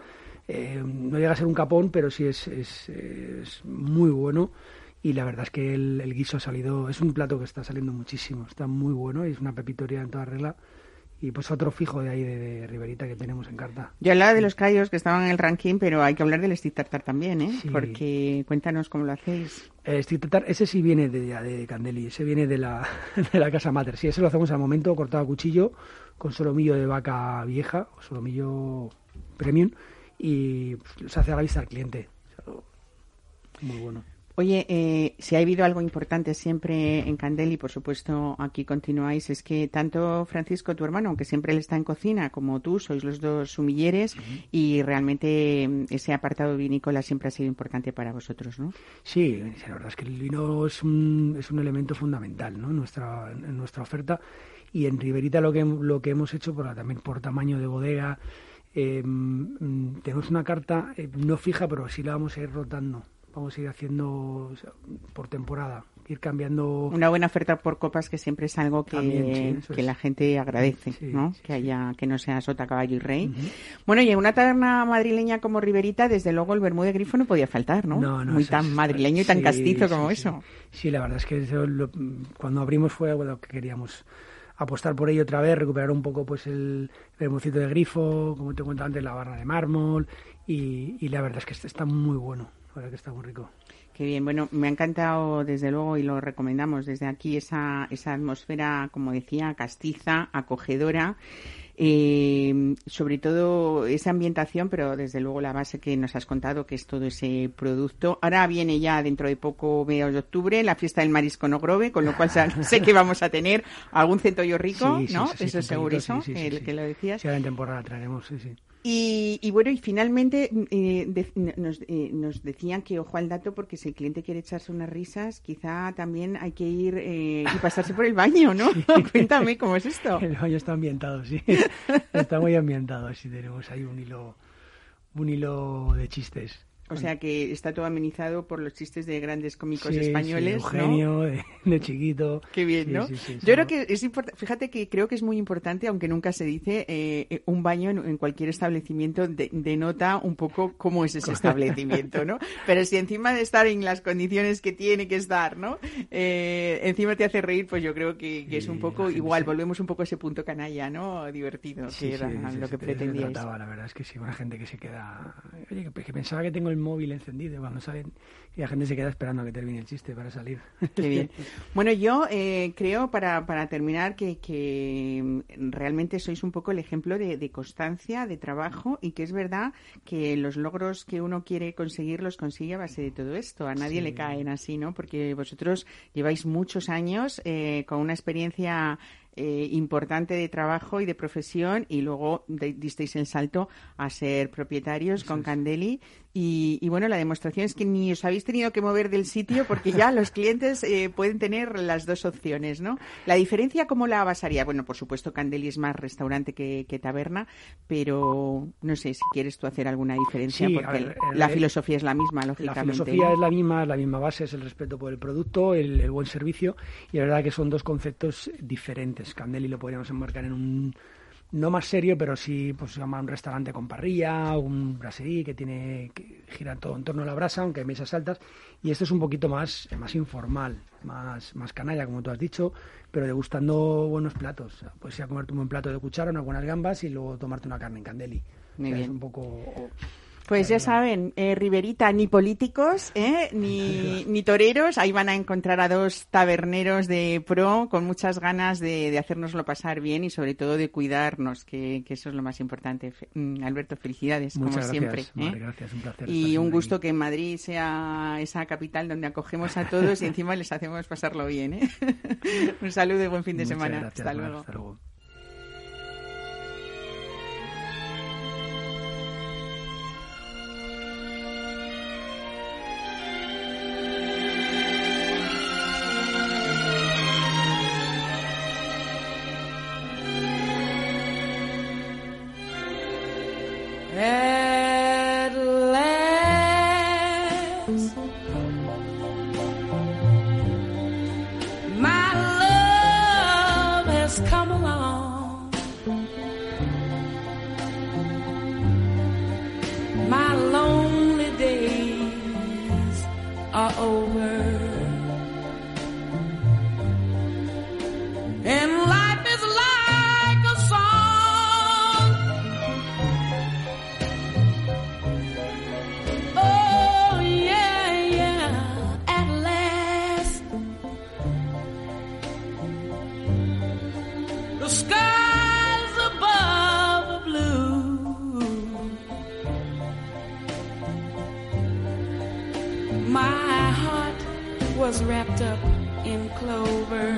F: Eh, no llega a ser un capón, pero sí es, es, es muy bueno. Y la verdad es que el, el guiso ha salido, es un plato que está saliendo muchísimo, está muy bueno y es una pepitoria en toda regla. Y pues otro fijo de ahí de, de Riverita que tenemos en carta.
B: Yo hablaba de los callos que estaban en el ranking, pero hay que hablar del stick tartar también, ¿eh?
F: Sí.
B: Porque cuéntanos cómo lo hacéis.
F: Eh, Stick Tartar, ese sí viene de, de Candeli, ese viene de la, de la casa mater. Sí, ese lo hacemos al momento, cortado a cuchillo, con solomillo de vaca vieja, o solomillo premium, y se hace a la vista al cliente. Muy bueno.
B: Oye, eh, si ha habido algo importante siempre en Candel y por supuesto aquí continuáis, es que tanto Francisco, tu hermano, aunque siempre él está en cocina, como tú, sois los dos sumilleres y realmente mm, ese apartado vinícola siempre ha sido importante para vosotros, ¿no?
F: Sí, la verdad es que el vino es un, es un elemento fundamental ¿no? en, nuestra, en nuestra oferta y en Riberita lo que, lo que hemos hecho por, también por tamaño de bodega, eh, mm, tenemos una carta eh, no fija, pero sí la vamos a ir rotando. Vamos a ir haciendo o sea, por temporada, ir cambiando.
B: Una buena oferta por copas que siempre es algo que,
F: También, sí, eso
B: que
F: es.
B: la gente agradece,
F: Sí,
B: ¿no?
F: sí,
B: que haya que no sea sota, caballo y rey. Bueno, y en una taberna madrileña como Riberita, desde luego el vermú de grifo no podía faltar, ¿no?
F: No, no,
B: Muy tan
F: es-
B: madrileño y tan castizo como eso.
F: Sí, la verdad es que eso lo- cuando abrimos fue lo que queríamos apostar por ello otra vez, recuperar un poco pues el vermucito de grifo, como te contaba antes, la barra de mármol y, y la verdad es que está muy bueno, que está muy rico.
B: Qué bien, bueno, me ha encantado desde luego y lo recomendamos desde aquí esa, esa atmósfera, como decía, castiza, acogedora, eh, sobre todo esa ambientación, pero desde luego la base que nos has contado, que es todo ese producto. Ahora viene ya dentro de poco, mediados de octubre, la fiesta del marisco no grove, con lo cual sé que vamos a tener algún centollo rico,
F: Sí,
B: ¿no?
F: sí, sí,
B: Eso es segurísimo, el que lo decías.
F: Sí, ahora en temporada traeremos, sí, sí.
B: Y, y bueno, y finalmente eh, de- nos, eh, nos decían que ojo al dato porque si el cliente quiere echarse unas risas, quizá también hay que ir eh, y pasarse por el baño, ¿no? Cuéntame cómo es esto.
F: El baño está ambientado, sí. Está muy ambientado, sí, tenemos ahí un hilo, un hilo de chistes.
B: O sea que está todo amenizado por los chistes de grandes cómicos
F: Sí, sí,
B: españoles, ¿no?
F: Eugenio, de, de chiquito.
B: Qué bien,
F: Sí,
B: ¿no? Yo creo que es importante, fíjate que creo que es muy importante, aunque nunca se dice, eh, un baño en, en cualquier establecimiento de- denota un poco cómo es ese establecimiento, ¿no? Pero si encima de estar en las condiciones que tiene que estar, ¿no? Eh, encima te hace reír, pues yo creo que, que es un poco igual, volvemos un poco a ese punto canalla, ¿no? Divertido,
F: Sí,
B: que era lo
F: sí,
B: que pretendíais.
F: trataba, la verdad es que sí, una gente que se queda... Oye, que pensaba que tengo el móvil encendido cuando salen y la gente se queda esperando a que termine el chiste para salir.
B: Qué bien. Bueno, yo eh, creo, para, para terminar, que, que mm, realmente sois un poco el ejemplo de, de constancia, de trabajo, y que es verdad que los logros que uno quiere conseguir los consigue a base de todo esto. A nadie le caen así, ¿no? Porque vosotros lleváis muchos años eh, con una experiencia eh, importante de trabajo y de profesión y luego de- disteis el salto a ser propietarios con Candeli y, y, bueno, la demostración es que ni os habéis tenido que mover del sitio porque ya los clientes eh, pueden tener las dos opciones, ¿no? La diferencia, ¿cómo la basaría? Bueno, por supuesto, Candeli es más restaurante que, que taberna, pero no sé si quieres tú hacer alguna diferencia
F: Sí,
B: porque
F: ver,
B: la
F: el-
B: filosofía es la misma,
F: La
B: lógicamente.
F: filosofía
B: ¿no?
F: es la misma, la misma base, es el respeto por el producto, el, el buen servicio, y la verdad que son dos conceptos diferentes. Candeli lo podríamos enmarcar en un no más serio, pero sí, pues se llama un restaurante con parrilla, un brasserie que tiene que gira todo en torno a la brasa, aunque hay mesas altas, y esto es un poquito más, más informal, más, más canalla, como tú has dicho, pero degustando buenos platos. Puedes ir a comerte un buen plato de cuchara, unas buenas gambas y luego tomarte una carne en Candeli.
B: Muy
F: O sea,
B: bien.
F: Es un poco
B: Pues ya saben, eh, Riverita, ni políticos, ¿eh? ni, ni toreros. Ahí van a encontrar a dos taberneros de pro con muchas ganas de, de hacernoslo pasar bien y sobre todo de cuidarnos, que, que eso es lo más importante. Fe- mm, Alberto, felicidades,
F: Muchas
B: como
F: gracias,
B: siempre. ¿eh?
F: gracias, un placer
B: Y un gusto
F: aquí.
B: que Madrid sea esa capital donde acogemos a todos y encima les hacemos pasarlo bien. ¿eh? un saludo y buen fin de
F: Muchas
B: semana.
F: gracias,
B: Hasta
F: Mar,
B: luego.
F: hasta luego.
E: Skies above are blue. My heart was wrapped up in clover.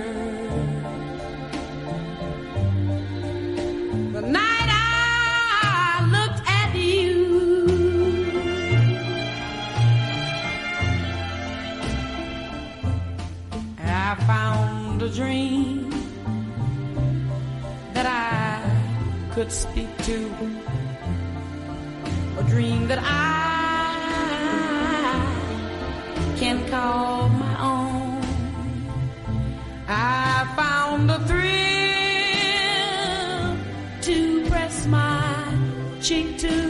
E: The night I looked at you. I found a dream could speak to. A dream that I can call my own. I found a thrill to press my cheek to.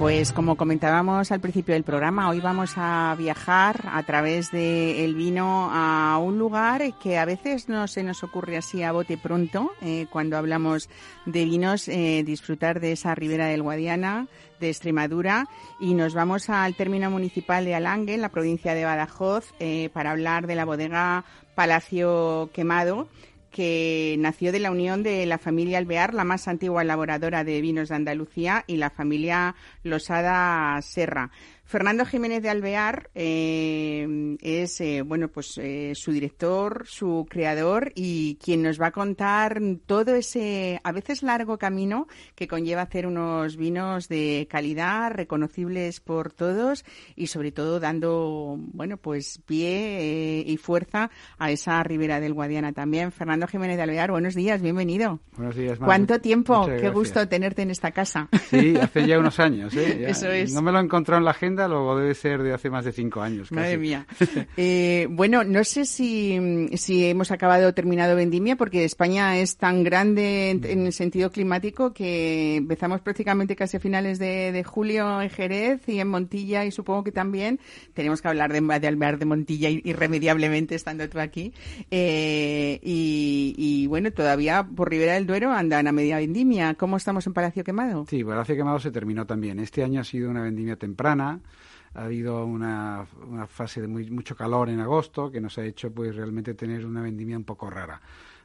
B: Pues como comentábamos al principio del programa, hoy vamos a viajar a través del vino a un lugar que a veces no se nos ocurre así a bote pronto eh, cuando hablamos de vinos, eh, disfrutar de esa ribera del Guadiana, de Extremadura, y nos vamos al término municipal de Alange, en la provincia de Badajoz, eh, para hablar de la bodega Palacio Quemado que nació de la unión de la familia Alvear, la más antigua elaboradora de vinos de Andalucía, y la familia Losada Serra. Fernando Jiménez de Alvear eh, es eh, bueno pues eh, su director, su creador y quien nos va a contar todo ese a veces largo camino que conlleva hacer unos vinos de calidad reconocibles por todos y sobre todo dando bueno pues pie eh, y fuerza a esa ribera del Guadiana también. Fernando Jiménez de Alvear, buenos días, bienvenido.
G: Buenos días, Mar.
B: ¿Cuánto tiempo? Qué gusto tenerte en esta casa.
G: Sí, hace ya unos años. ¿eh? Ya
B: Eso es.
G: No me lo he encontrado en la agenda, luego debe ser de hace más de cinco años. casi.
B: Madre mía. Eh, bueno, no sé si, si hemos acabado o terminado vendimia, porque España es tan grande en, en el sentido climático que empezamos prácticamente casi a finales de, de julio en Jerez y en Montilla, y supongo que también tenemos que hablar de, de Alvear de Montilla ir- irremediablemente estando tú aquí. Eh, y, y bueno, todavía por Ribera del Duero andan a media vendimia. ¿Cómo estamos en Palacio Quemado?
G: Sí, Palacio Quemado se terminó también. Este año ha sido una vendimia temprana. Ha habido una, una fase de muy, mucho calor en agosto que nos ha hecho pues realmente tener una vendimia un poco rara.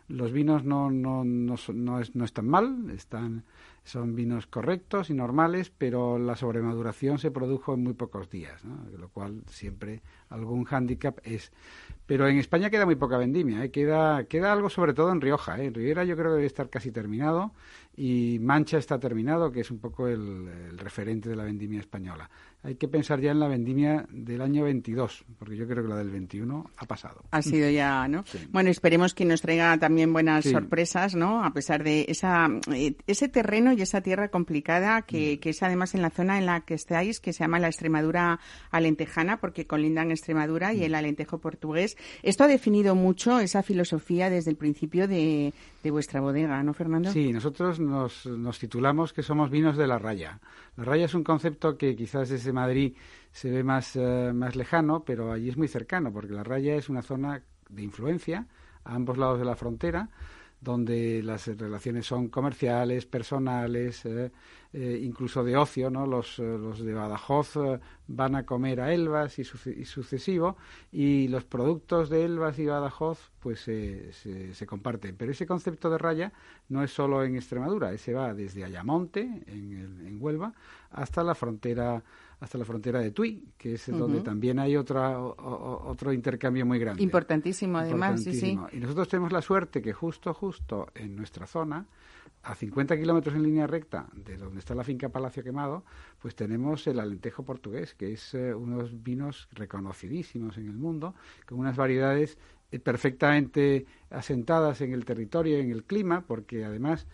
G: Los vinos no, no, no, no, es- no están mal, están, son vinos correctos y normales, pero la sobremaduración se produjo en muy pocos días, lo cual siempre algún hándicap es. Pero en España queda muy poca vendimia, ¿eh? queda, queda algo sobre todo en Rioja. ¿eh? En Rivera yo creo que debe estar casi terminado y Mancha está terminado, que es un poco el referente de la vendimia española. Hay que pensar ya en la vendimia del año 22, porque yo creo que la del 21 ha pasado.
B: Ha sido ya, ¿no?
G: Sí.
B: Bueno, esperemos que nos traiga también buenas
G: Sí.
B: sorpresas, ¿no? A pesar de esa, eh, ese terreno y esa tierra complicada
G: Mm.
B: que, que es además en la zona en la que estáis, que se llama la Extremadura alentejana, porque colindan Extremadura
G: Mm.
B: y el alentejo portugués. Esto ha definido mucho esa filosofía desde el principio de, de vuestra bodega, ¿no, Fernando?
G: Sí, nosotros nos, nos titulamos que somos vinos de la raya. La raya es un concepto que quizás desde Madrid se ve más, eh, más lejano, pero allí es muy cercano, porque la raya es una zona de influencia a ambos lados de la frontera, donde las relaciones son comerciales, personales, eh, eh, incluso de ocio, ¿no? Los, eh, los de Badajoz van a comer a Elvas y, suce- y sucesivo, y los productos de Elvas y Badajoz pues se, se comparten. Pero ese concepto de raya no es solo en Extremadura, ese va desde Ayamonte, en, el- en Huelva, hasta la frontera hasta la frontera de Tui, que es donde también hay otra, o- o- otro intercambio muy grande.
B: Importantísimo, además, sí, sí.
G: Y nosotros tenemos la suerte que justo, justo en nuestra zona, a 50 kilómetros en línea recta de donde está la finca Palacio Quemado, pues tenemos el alentejo portugués, que es eh, unos vinos reconocidísimos en el mundo, con unas variedades eh, perfectamente asentadas en el territorio en el clima, porque además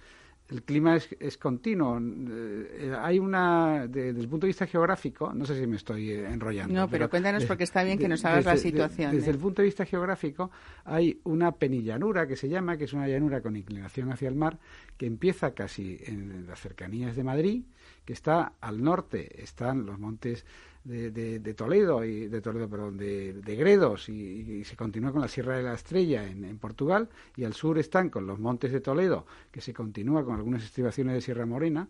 G: el clima es, es continuo. Eh, hay una, de- desde el punto de vista geográfico, no sé si me estoy eh, enrollando.
B: No, pero cuéntanos porque está bien que nos hagas la situación,
G: desde
B: ¿eh?
G: el punto de vista geográfico, hay una penillanura que se llama, que es una llanura con inclinación hacia el mar, que empieza casi en las cercanías de Madrid, que está al norte, están los montes de, de- de Toledo y de Toledo, perdón, de, de Gredos y, y se continúa con la Sierra de la Estrella en, en Portugal y al sur están con los montes de Toledo, que se continúa con algunas estribaciones de Sierra Morena.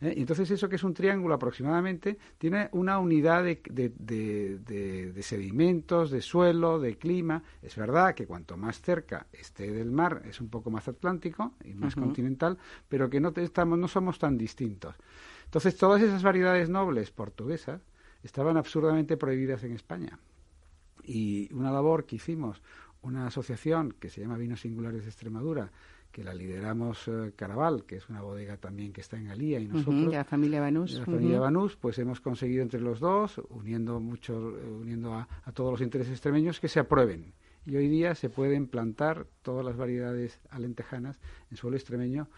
G: ¿eh? Y entonces eso que es un triángulo aproximadamente tiene una unidad de, de- sedimentos, de suelo, de clima. Es verdad que cuanto más cerca esté del mar es un poco más atlántico y más continental, pero que no te- estamos, no somos tan distintos. Entonces todas esas variedades nobles portuguesas estaban absurdamente prohibidas en España. Y una labor que hicimos, una asociación que se llama Vinos Singulares de Extremadura, que la lideramos eh, Caraval, que es una bodega también que está en Alía, y nosotros,
B: Ujú, de la familia Banús.
G: de la familia. Banús, pues hemos conseguido entre los dos, uniendo mucho, eh, uniendo a, a todos los intereses extremeños, que se aprueben. Y hoy día se pueden plantar todas las variedades alentejanas en suelo extremeño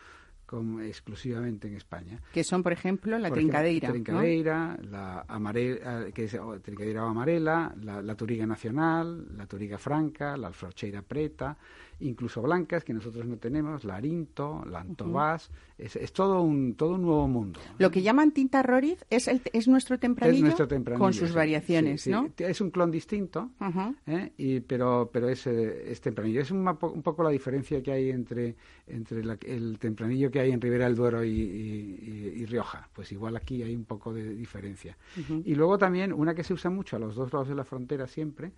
G: como exclusivamente en España.
B: Que son, por ejemplo, la
G: Por ejemplo,
B: trincadeira. ¿no?
G: Trincadeira, la amarela, que es oh, trincadeira o amarela, la, la turiga nacional, la turiga franca, la alfrocheira preta, incluso blancas que nosotros no tenemos, la arinto, la antobás, es, es todo un todo un nuevo mundo.
B: Lo que llaman tinta Roriz es, el, es nuestro tempranillo,
G: es nuestro tempranillo,
B: con sus
G: sí,
B: variaciones,
G: sí, sí.
B: ¿no?
G: Es un clon distinto,
B: Ajá.
G: ¿eh? y, pero, pero es, eh, es tempranillo. Es un, un poco la diferencia que hay entre, entre la- el tempranillo que hay en Ribera del Duero y, y- y- Rioja. Pues igual aquí hay un poco de diferencia. Y luego también una que se usa mucho a los dos lados de la frontera siempre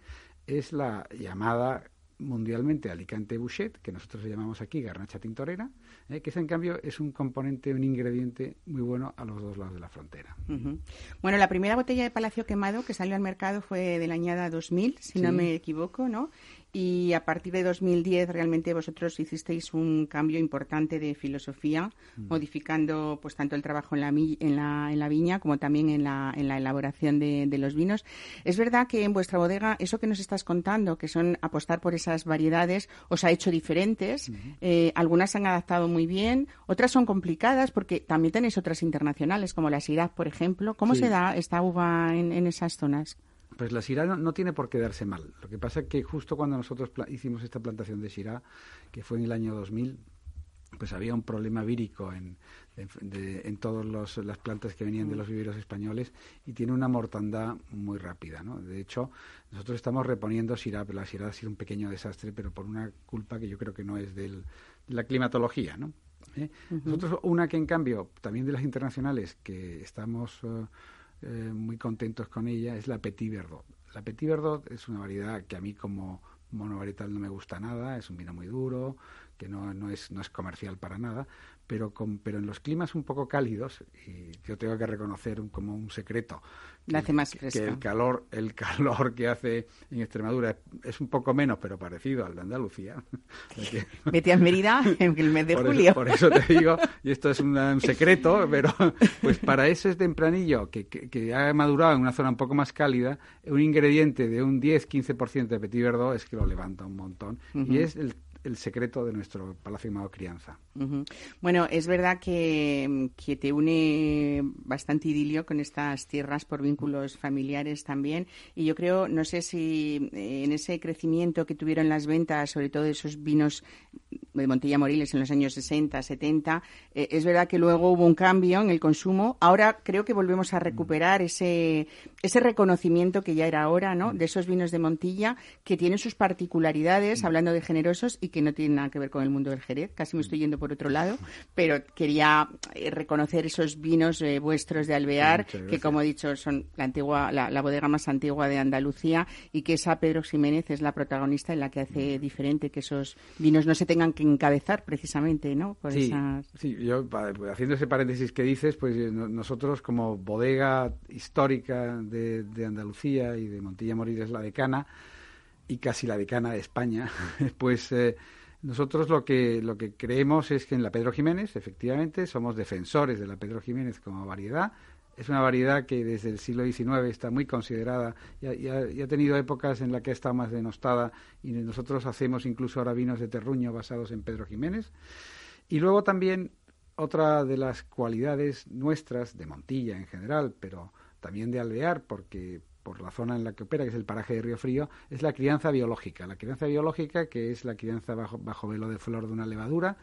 G: es la llamada mundialmente Alicante Bouchet, que nosotros le llamamos aquí garnacha tintorera, eh, que ese en cambio es un componente, un ingrediente muy bueno a los dos lados de la frontera.
B: Ujú. Bueno, la primera botella de Palacio Quemado que salió al mercado fue de la añada 2000, si no
G: Sí.
B: me equivoco, ¿no? Y a partir de 2010 realmente vosotros hicisteis un cambio importante de filosofía, modificando pues tanto el trabajo en la, mi- en la, en la viña como también en la, en la elaboración de, de los vinos. Es verdad que en vuestra bodega eso que nos estás contando, que son apostar por esas variedades, os ha hecho diferentes. Eh, algunas se han adaptado muy bien, otras son complicadas porque también tenéis otras internacionales como la Syrah, por ejemplo. ¿Cómo
G: Sí.
B: se da esta uva en, en esas zonas?
G: Pues la Syrah no, no tiene por qué darse mal. Lo que pasa es que justo cuando nosotros hicimos esta plantación de Syrah, que fue en el año 2000, pues había un problema vírico en, de- de- en todas las plantas que venían de los viveros españoles y tiene una mortandad muy rápida. ¿no? De hecho, nosotros estamos reponiendo Syrah, pero la Syrah ha sido un pequeño desastre, pero por una culpa que yo creo que no es del- de la climatología. ¿no? ¿Eh? Nosotros, una que en cambio, también de las internacionales, que estamos eh, eh, muy contentos con ella, es la Petit Verdot. La Petit Verdot es una variedad que a mí como monovarietal no me gusta nada, es un vino muy duro, que no, no, es, no es comercial para nada, pero, con, pero en los climas un poco cálidos, y yo tengo que reconocer un- como un secreto,
B: La hace más
G: que el calor, el calor que hace en Extremadura es un poco menos, pero parecido al de Andalucía.
B: Vete a Mérida en el mes de
G: por
B: julio.
G: Eso, por eso te digo, y esto es una- un secreto, pero pues para ese tempranillo que, que, que ha madurado en una zona un poco más cálida, un ingrediente de un 10-15% de Petit Verdot es que lo levanta un montón. Y es el, el secreto de nuestro Palacio Quemado Crianza.
B: Bueno, es verdad que, que te une bastante idilio con estas tierras por vínculos familiares también. Y yo creo, no sé si eh, en ese crecimiento que tuvieron las ventas, sobre todo esos vinos de Montilla Moriles en los años 60, 70, eh, es verdad que luego hubo un cambio en el consumo. Ahora creo que volvemos a recuperar ese, ese reconocimiento que ya era ahora, ¿no? De esos vinos de Montilla que tienen sus particularidades, hablando de generosos, y que no tienen nada que ver con el mundo del Jerez. Casi me estoy yendo por otro lado, pero quería eh, reconocer esos vinos eh, vuestros de Alvear, que como he dicho son la antigua, la, la bodega más antigua de Andalucía y que esa Pedro Jiménez es la protagonista en la que hace diferente que esos vinos no se tengan que encabezar precisamente, ¿no? Por
G: Sí,
B: esas...
G: sí, yo pa- haciendo ese paréntesis que dices, pues eh, no- nosotros como bodega histórica de, de Andalucía y de Montilla Moriles la decana y casi la decana de España, pues eh, nosotros lo que lo que creemos es que en la Pedro Jiménez, efectivamente, somos defensores de la Pedro Jiménez como variedad. Es una variedad que desde el siglo XIX está muy considerada y ha, ha- tenido épocas en las que estado más denostada y nosotros hacemos incluso ahora vinos de terruño basados en Pedro Jiménez. Y luego también otra de las cualidades nuestras, de Montilla en general, pero también de Alvear, porque por la zona en la que opera, que es el paraje de Río Frío, es la crianza biológica. La crianza biológica, que es la crianza bajo, bajo velo de flor de una levadura,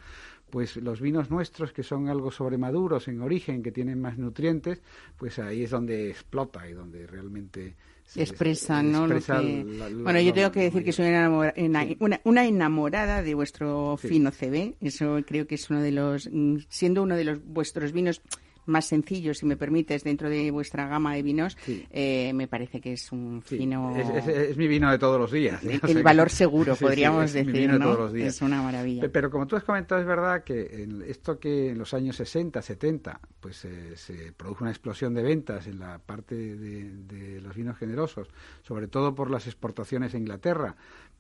G: pues los vinos nuestros, que son algo sobremaduros en origen, que tienen más nutrientes, pues ahí es donde explota y donde realmente se
B: expresa, ¿no? Lo
G: expresa
B: que-
G: la- la-
B: bueno, yo tengo que decir que soy una, enamora- ena-
G: Sí.
B: una, una enamorada de vuestro
G: Sí.
B: fino CB. Eso creo que es uno de los, mm, siendo uno de los vuestros vinos más sencillos, si me permites, dentro de vuestra gama de vinos,
G: Sí.
B: eh, me parece que es un
G: Sí,
B: fino...
G: es, es- es mi vino de todos los días.
B: el, valor seguro,
G: Sí,
B: podríamos
G: es mi
B: decir,
G: vino de todos los días.
B: Es una maravilla.
G: Pe- Pero como tú has comentado, es verdad que en esto que en los años 60, 70, pues eh, se produjo una explosión de ventas en la parte de, de los vinos generosos, sobre todo por las exportaciones a Inglaterra,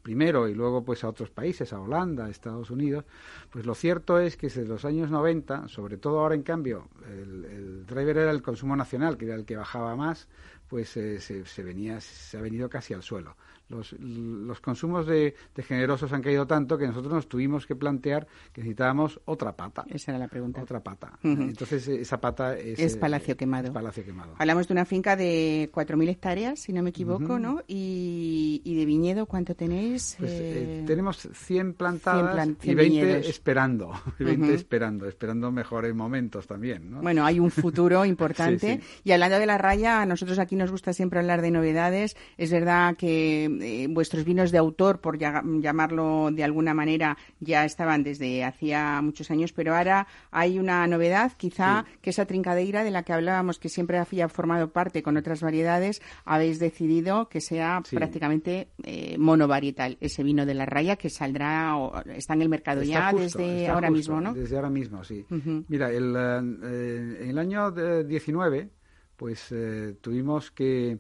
G: primero y luego pues a otros países, a Holanda, a Estados Unidos, pues lo cierto es que desde los años 90, sobre todo ahora en cambio, el, driver era el consumo nacional, que era el que bajaba más, pues eh, se, se venía, se ha venido casi al suelo. Los, los consumos de, de generosos han caído tanto que nosotros nos tuvimos que plantear que necesitábamos otra pata.
B: Esa era la pregunta.
G: Otra pata. Entonces eh, esa pata es,
B: Es
G: eh,
B: Palacio Quemado.
G: es Palacio Quemado.
B: Hablamos de una finca de 4.000 hectáreas, si no me equivoco. ¿no? Y, y de viñedo, ¿cuánto tenéis?
G: Pues, eh,
B: Eh,
G: tenemos 100 plantadas
B: 100 plan-
G: y
B: 100
G: 20
B: viñedos.
G: esperando, y 20
B: Ujú.
G: esperando, esperando mejores momentos también, ¿no?
B: Bueno, hay un futuro importante.
G: Sí,
B: Y hablando de la raya, a nosotros aquí nos gusta siempre hablar de novedades. Es verdad que eh, vuestros vinos de autor, por ya- llamarlo de alguna manera, ya estaban desde hacía muchos años, pero ahora hay una novedad, quizá, que esa trincadeira de la que hablábamos, que siempre había formado parte con otras variedades, habéis decidido que sea
G: Sí.
B: prácticamente eh, monovarietal, ese vino de la raya que saldrá, o, está en el mercado
G: Está
B: ya
G: justo,
B: desde ahora
G: justo,
B: mismo, ¿no?
G: Desde ahora mismo, sí. Mira, el, eh, en el año de 19, pues eh, tuvimos que,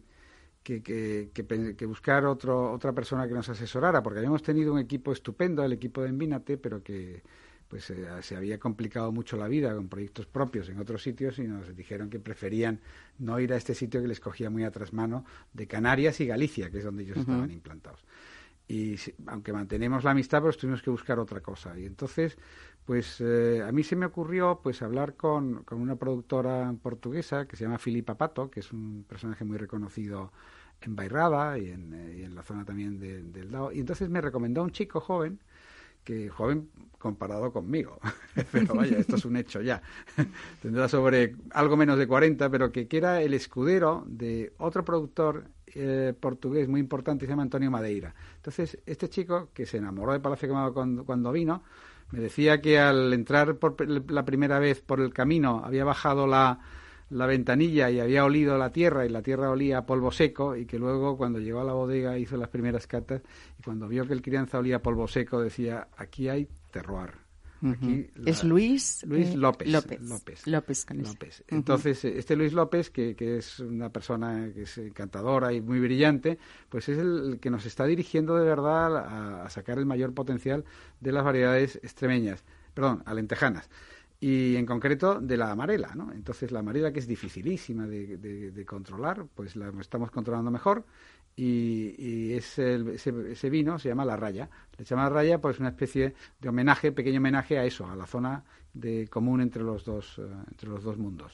G: que, que- que que buscar otro, otra persona que nos asesorara, porque habíamos tenido un equipo estupendo, el equipo de Envínate, pero que pues eh, se había complicado mucho la vida con proyectos propios en otros sitios y nos dijeron que preferían no ir a este sitio que les cogía muy atrás mano de Canarias y Galicia, que es donde ellos estaban implantados. Y aunque mantenemos la amistad pues tuvimos que buscar otra cosa. Y entonces pues eh, a mí se me ocurrió pues hablar con, con una productora portuguesa que se llama Filipa Pato que es un personaje muy reconocido en Bairrada y en, eh, la zona también de- del Dao y entonces me recomendó un chico joven que joven comparado conmigo, pero vaya, esto es un hecho ya. Tendrá sobre algo menos de 40, pero que, que era el escudero de otro productor eh, portugués muy importante, se llama Antonio Madeira. Entonces, este chico, que se enamoró de Palacio Quemado cuando, cuando vino, me decía que al entrar por la primera vez por el camino había bajado la, la ventanilla y había olido la tierra y la tierra olía a polvo seco y que luego cuando llegó a la bodega hizo las primeras catas y cuando vio que el crianza olía a polvo seco decía aquí hay terroir. Aquí la-
B: Es Luis,
G: Luis
B: eh,
G: López.
B: López.
G: López.
B: López con.
G: Entonces, eh, este Luis López, que, que es una persona que es encantadora y muy brillante, pues es el que nos está dirigiendo de verdad a, a sacar el mayor potencial de las variedades extremeñas, perdón, alentejanas. Y en concreto de la amarela, ¿no? Entonces la amarela que es dificilísima de, de- de controlar, pues la estamos controlando mejor y, y ese, ese vino se llama la raya. Le llama la raya pues una especie de homenaje, pequeño homenaje a eso, a la zona de común entre los dos, eh, entre los dos mundos.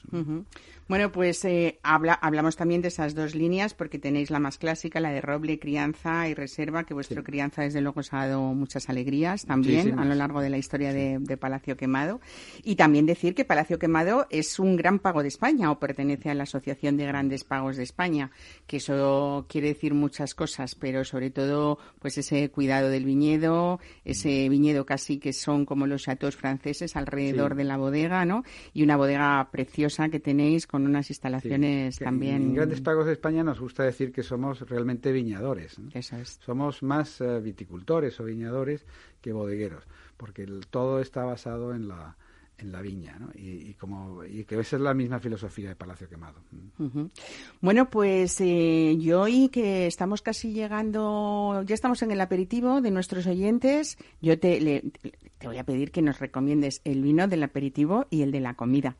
B: Bueno, pues eh, habla- hablamos también de esas dos líneas porque tenéis la más clásica, la de roble, crianza y reserva, que vuestro
G: Sí.
B: crianza desde luego os ha dado muchas alegrías también a lo largo de la historia de, de Palacio Quemado. Y también decir que Palacio Quemado es un gran pago de España o pertenece a la Asociación de Grandes Pagos de España, que eso quiere decir muchas cosas, pero sobre todo pues ese cuidado del viñedo, ese viñedo casi que son como los chateaux franceses alrededor
G: Sí.
B: de la bodega, ¿no? Y una bodega preciosa que tenéis con unas
G: Sí,
B: instalaciones
G: que
B: también.
G: En Grandes Pagos de España nos gusta decir que somos realmente viñadores. ¿no?
B: Eso es.
G: Somos más eh, viticultores o viñadores que bodegueros, porque el- todo está basado en la en la viña, ¿no? Y, y como y que esa es la misma filosofía de Palacio Quemado. Mm.
B: Ujú. Bueno, pues eh, yo hoy que estamos casi llegando, ya estamos en el aperitivo de nuestros oyentes, yo te, le- te voy a pedir que nos recomiendes el vino del aperitivo y el de la comida.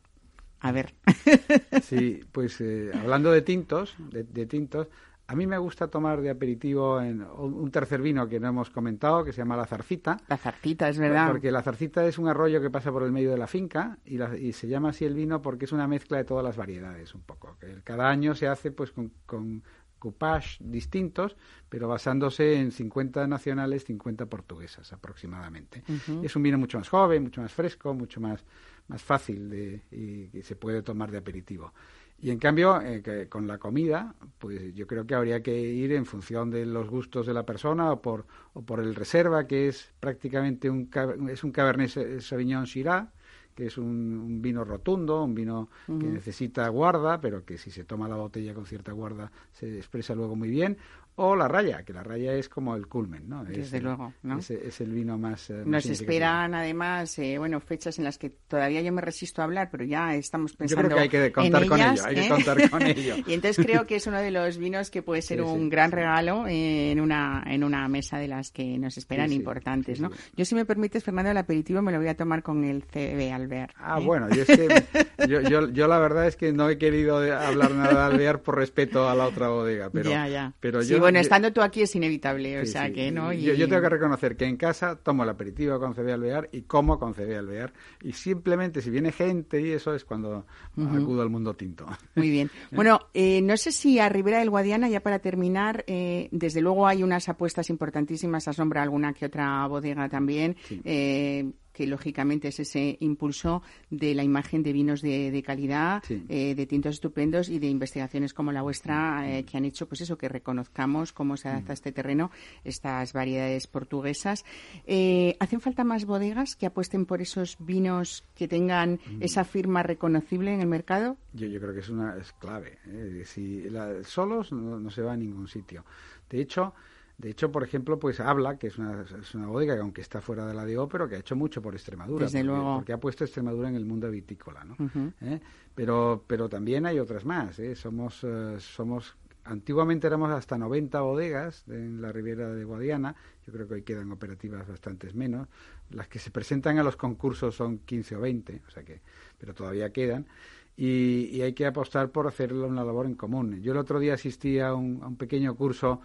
B: A ver.
G: Sí, pues eh, hablando de tintos, de, de tintos, a mí me gusta tomar de aperitivo en, un tercer vino que no hemos comentado, que se llama la zarcita.
B: La zarcita, es verdad.
G: Porque la zarcita es un arroyo que pasa por el medio de la finca y, la- y se llama así el vino porque es una mezcla de todas las variedades un poco. Que cada año se hace pues con, con coupage distintos, pero basándose en 50 nacionales, 50 portuguesas aproximadamente. Es un vino mucho más joven, mucho más fresco, mucho más, más fácil de, y, y se puede tomar de aperitivo. Y en cambio, eh, que con la comida, pues yo creo que habría que ir en función de los gustos de la persona o por, o por el reserva, que es prácticamente un, es un Cabernet Sa- Sauvignon Syrah, que es un, un vino rotundo, un vino que necesita guarda, pero que si se toma la botella con cierta guarda se expresa luego muy bien. O la raya, que la raya es como el culmen, ¿no? Es
B: Desde luego, ¿no?
G: Es, es el vino más... eh,
B: Nos esperan además, eh, bueno, fechas en las que todavía yo me resisto a hablar, pero ya estamos
G: Yo
B: pensando
G: creo que hay que contar con
B: ellas,
G: ello, hay que
B: ¿eh?
G: contar con ello.
B: y entonces creo que es uno de los vinos que puede ser
G: Sí,
B: un
G: sí,
B: gran
G: sí.
B: regalo en una en una mesa de las que nos esperan importantes, ¿no? Yo si me permites, Fernando, el aperitivo me lo voy a tomar con el CB Albert.
G: Ah,
B: ¿eh?
G: bueno, yo, es que, yo, yo, yo la verdad es que no he querido hablar nada de Alvear por respeto a la otra bodega, pero,
B: ya, ya.
G: pero yo,
B: bueno,
G: yo-
B: estando tú aquí es inevitable, o
G: sí,
B: sea
G: sí.
B: que, ¿no?
G: Yo,
B: Y-
G: yo tengo que reconocer que en casa tomo el aperitivo con CB Alvear y como con CB Alvear y simplemente si viene gente y eso es cuando acudo al mundo tinto.
B: Muy bien. Bueno, eh, no sé si a Ribera del Guadiana, ya para terminar, eh, desde luego hay unas apuestas importantísimas, asombra alguna que otra bodega también.
G: Sí.
B: Eh, que lógicamente es ese impulso de la imagen de vinos de, de calidad,
G: Sí.
B: eh, de tintos estupendos y de investigaciones como la vuestra
G: Mm.
B: eh, que han hecho, pues eso, que reconozcamos cómo se adapta a este terreno estas variedades portuguesas. Eh, ¿Hacen falta más bodegas que apuesten por esos vinos que tengan
G: Mm.
B: esa firma reconocible en el mercado?
G: Yo, yo creo que es una es clave. Si la- solos no, no se va a ningún sitio. De hecho, de hecho, por ejemplo, pues habla que es una, es una bodega que aunque está fuera de la DO, pero que ha hecho mucho por Extremadura.
B: Desde
G: porque,
B: luego.
G: porque ha puesto Extremadura en el mundo vitícola, ¿no? ¿Eh? Pero, pero también hay otras más. ¿eh? Somos, eh, somos antiguamente éramos hasta 90 bodegas en la Riviera de Guadiana. Yo creo que hoy quedan operativas bastantes menos. Las que se presentan a los concursos son 15 o 20, o sea que, pero todavía quedan. Y, y hay que apostar por hacer una labor en común. Yo el otro día asistí a un, pequeño curso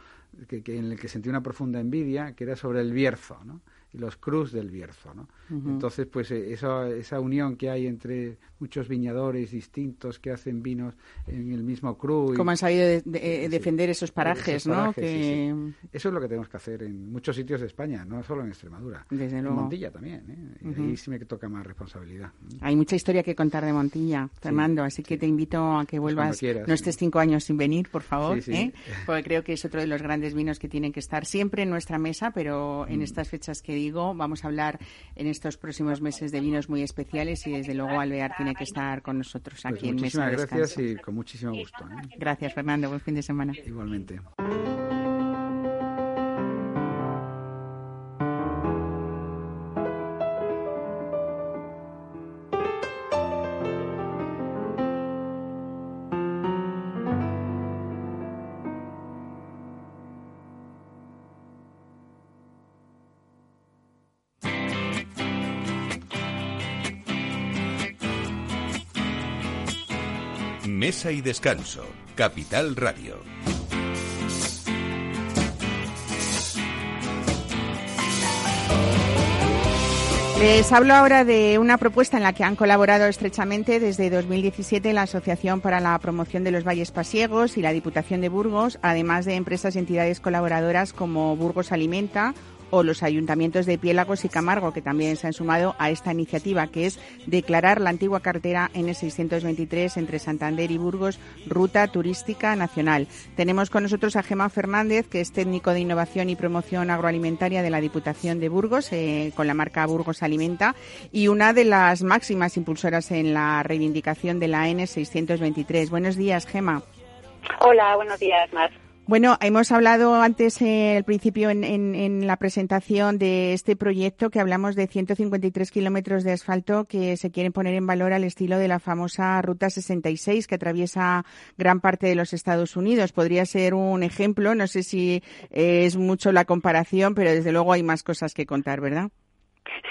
G: que en el que sentí una profunda envidia, que era sobre el Bierzo, ¿no? Y los cruz del Bierzo, ¿no? Entonces, pues eh, esa, esa unión que hay entre muchos viñadores distintos que hacen vinos en el mismo cru. y-
B: Cómo han sabido de- de- eh,
G: Sí.
B: defender esos parajes,
G: Esos
B: ¿no?
G: parajes,
B: que...
G: sí, sí. Eso es lo que tenemos que hacer en muchos sitios de España, no solo en Extremadura.
B: Desde
G: en
B: luego.
G: Montilla también, ¿eh? Ahí sí me toca más responsabilidad.
B: Hay mucha historia que contar de Montilla, Fernando, así que te invito a que
G: Pues
B: vuelvas. no estés cinco años sin venir, por favor. ¿eh? porque creo que es otro de los grandes vinos que tienen que estar siempre en nuestra mesa, pero
G: Mm.
B: en estas fechas que digo, vamos a hablar en estos próximos meses de vinos muy especiales y desde luego Alvear tiene que estar con nosotros
G: Pues
B: aquí en Mesa
G: muchísimas
B: de
G: gracias y con muchísimo gusto. ¿eh?
B: Gracias, Fernando. Buen fin de semana.
G: Igualmente.
A: Y descanso. Capital Radio.
B: Les hablo ahora de una propuesta en la que han colaborado estrechamente desde 2017 la Asociación para la Promoción de los Valles Pasiegos y la Diputación de Burgos, además de empresas y entidades colaboradoras como Burgos Alimenta o los ayuntamientos de Piélagos y Camargo, que también se han sumado a esta iniciativa, que es declarar la antigua carretera N623 entre Santander y Burgos ruta turística nacional. Tenemos con nosotros a Gema Fernández, que es técnico de innovación y promoción agroalimentaria de la Diputación de Burgos, eh, con la marca Burgos Alimenta, y una de las máximas impulsoras en la reivindicación de la N623. Buenos días, Gema.
H: Hola, buenos días, Mar.
B: Bueno, hemos hablado antes, eh, al principio, en, en- en la presentación de este proyecto, que hablamos de 153 kilómetros de asfalto que se quieren poner en valor al estilo de la famosa Ruta 66, que atraviesa gran parte de los Estados Unidos. Podría ser un ejemplo, no sé si eh, es mucho la comparación, pero desde luego hay más cosas que contar, ¿verdad?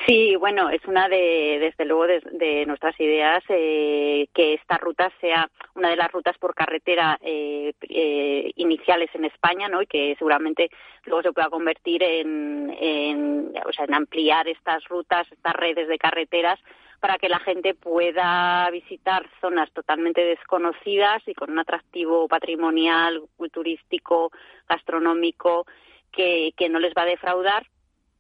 H: Sí, bueno, es una de, desde luego, de, de nuestras ideas eh, que esta ruta sea una de las rutas por carretera eh, eh, iniciales en España, ¿no? Y que seguramente luego se pueda convertir en, o sea, en ampliar estas rutas, estas redes de carreteras para que la gente pueda visitar zonas totalmente desconocidas y con un atractivo patrimonial, turístico, gastronómico que, que no les va a defraudar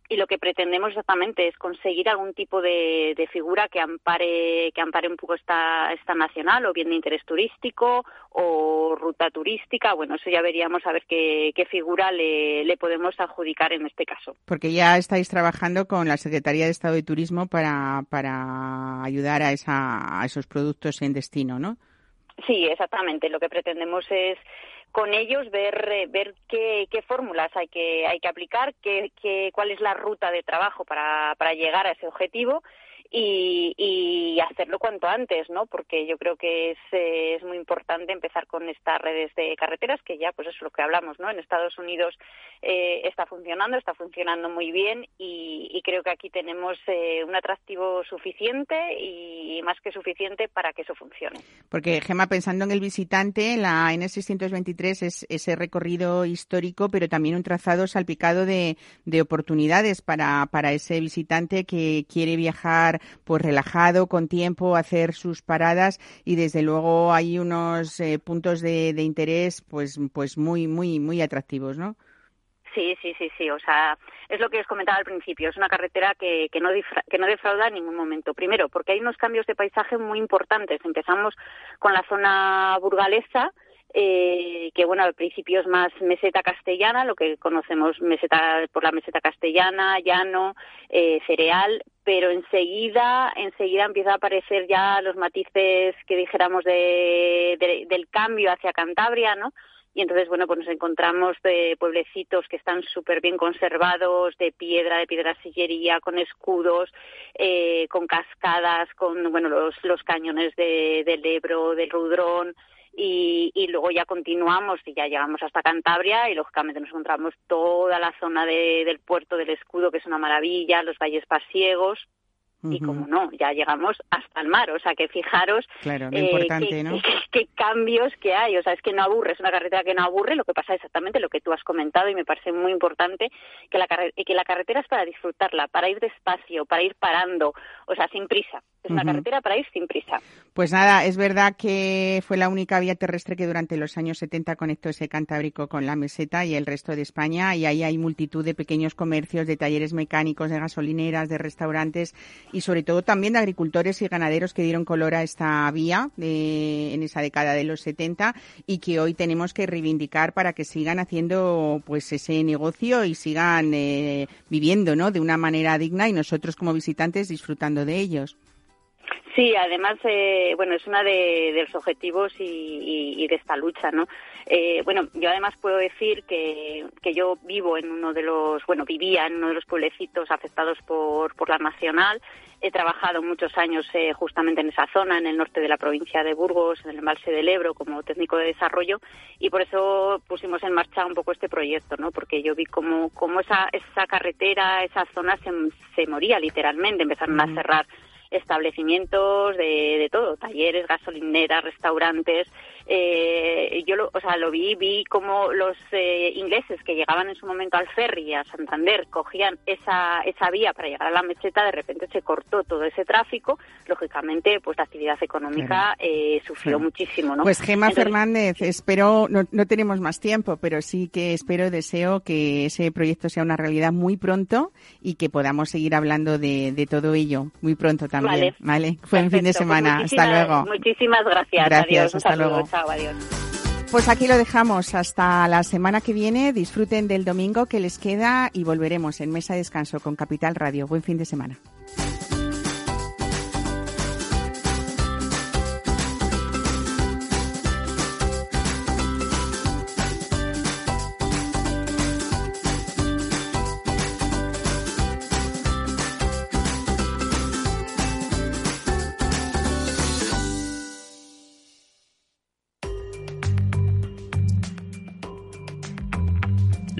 H: y lo que pretendemos exactamente es conseguir algún tipo de, de figura que ampare que ampare un poco esta esta nacional o bien de interés turístico o ruta turística bueno eso ya veríamos a ver qué, qué figura le, le podemos adjudicar en este caso
B: Porque ya estáis trabajando con la Secretaría de Estado de Turismo para, para ayudar a, esa, a esos productos en destino, ¿no?
H: Sí, exactamente. Lo que pretendemos es con ellos ver eh, ver qué, fórmulas hay que hay que aplicar, qué, qué, cuál es la ruta de trabajo para, para llegar a ese objetivo y, hacerlo cuanto antes, ¿no? Porque yo creo que es, eh, es muy importante empezar con estas redes de carreteras que ya, pues es lo que hablamos, ¿no? En Estados Unidos eh, está funcionando, está funcionando muy bien y, y creo que aquí tenemos eh, un atractivo suficiente y más que suficiente para que eso funcione.
B: Porque, Gema, pensando en el visitante, la N623 es ese recorrido histórico, pero también un trazado salpicado de, de oportunidades para, para ese visitante que quiere viajar pues relajado, con tiempo, hacer sus paradas y desde luego hay unos eh, puntos de, de interés pues, pues muy, muy, muy atractivos, ¿no?
H: Sí, sí, sí, sí. O sea, es lo que os comentaba al principio. Es una carretera que, que, no, que no defrauda en ningún momento. Primero, porque hay unos cambios de paisaje muy importantes. Empezamos con la zona burgalesa, eh, que bueno, al principio es más meseta castellana, lo que conocemos meseta por la meseta castellana, llano, eh, cereal, pero enseguida, enseguida empieza a aparecer ya los matices que dijéramos de, de- del cambio hacia Cantabria, ¿no? Y entonces, bueno, pues nos encontramos de pueblecitos que están súper bien conservados, de piedra, de piedra sillería, con escudos, eh, con cascadas, con, bueno, los, los cañones de, del Ebro, del Rudrón, y, y luego ya continuamos y ya llegamos hasta Cantabria y lógicamente nos encontramos toda la zona de- del puerto del escudo, que es una maravilla, los valles pasiegos, y como no, ya llegamos hasta el mar, o sea que fijaros
B: Claro, lo
H: eh,
B: importante,
H: qué,
B: ¿no?
H: qué- qué cambios que hay, o sea, es que no aburre, es una carretera que no aburre, lo que pasa es exactamente lo que tú has comentado y me parece muy importante que la, que la carretera es para disfrutarla, para ir despacio, para ir parando, o sea, sin prisa, es una carretera para ir sin prisa.
B: Pues nada, es verdad que fue la única vía terrestre que durante los años 70 conectó ese Cantábrico con la meseta y el resto de España y ahí hay multitud de pequeños comercios, de talleres mecánicos, de gasolineras, de restaurantes y sobre todo también de agricultores y ganaderos que dieron color a esta vía de- en esa década de los 70 y que hoy tenemos que reivindicar para que sigan haciendo pues ese negocio y sigan eh, viviendo ¿no? de una manera digna y nosotros como visitantes disfrutando de ellos.
H: Sí, además, eh, bueno, es uno de, los objetivos y- y de esta lucha, ¿no? Eh, bueno, yo además puedo decir que, que yo vivo en uno de los, bueno, vivía en uno de los pueblecitos afectados por, por la Nacional. He trabajado muchos años eh, justamente en esa zona, en el norte de la provincia de Burgos, en el embalse del Ebro, como técnico de desarrollo, y por eso pusimos en marcha un poco este proyecto, ¿no? Porque yo vi cómo, cómo esa, esa carretera, esa zona se, se moría literalmente, empezaron a cerrar establecimientos de, de todo, talleres, gasolineras, restaurantes. Eh, yo lo, o sea, lo vi, vi como los eh, ingleses que llegaban en su momento al ferry a Santander cogían esa, esa vía para llegar a la meseta, de repente se cortó todo ese tráfico, lógicamente pues la actividad económica eh, sufrió
B: Sí.
H: muchísimo, ¿no?
B: Pues Gema
H: Entonces,
B: Fernández, espero, no, no tenemos más tiempo, pero sí que espero y deseo que ese proyecto sea una realidad muy pronto y que podamos seguir hablando de, de todo ello muy pronto también.
H: Vale.
B: Vale, buen fin de.
H: Pues
B: semana. Hasta luego.
H: Muchísimas gracias.
B: Gracias,
H: adiós. Un
B: hasta
H: saludo.
B: luego.
H: Chao, adiós.
B: Pues aquí lo dejamos hasta la semana que viene. Disfruten del domingo que les queda y volveremos en Mesa de Descanso con Capital Radio. Buen fin de semana.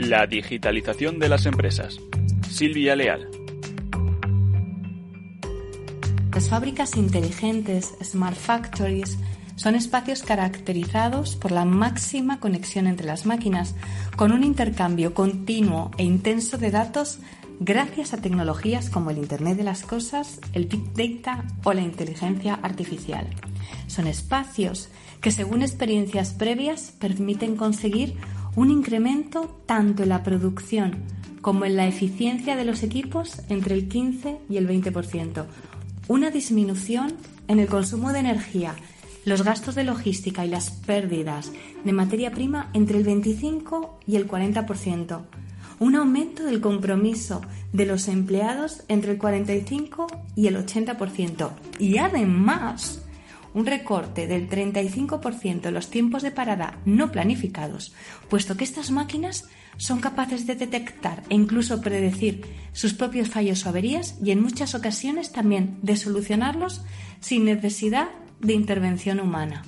I: La digitalización de las empresas. Silvia Leal.
J: Las fábricas inteligentes, smart factories, son espacios caracterizados por la máxima conexión entre las máquinas, con un intercambio continuo e intenso de datos gracias a tecnologías como el Internet de las Cosas, el Big Data o la inteligencia artificial. Son espacios que, según experiencias previas, permiten conseguir un incremento tanto en la producción como en la eficiencia de los equipos entre el 15 y el 20%, una disminución en el consumo de energía, los gastos de logística y las pérdidas de materia prima entre el 25 y el 40%, un aumento del compromiso de los empleados entre el 45 y el 80% y además un recorte del 35% en los tiempos de parada no planificados, puesto que estas máquinas son capaces de detectar e incluso predecir sus propios fallos o averías y en muchas ocasiones también de solucionarlos sin necesidad de intervención humana.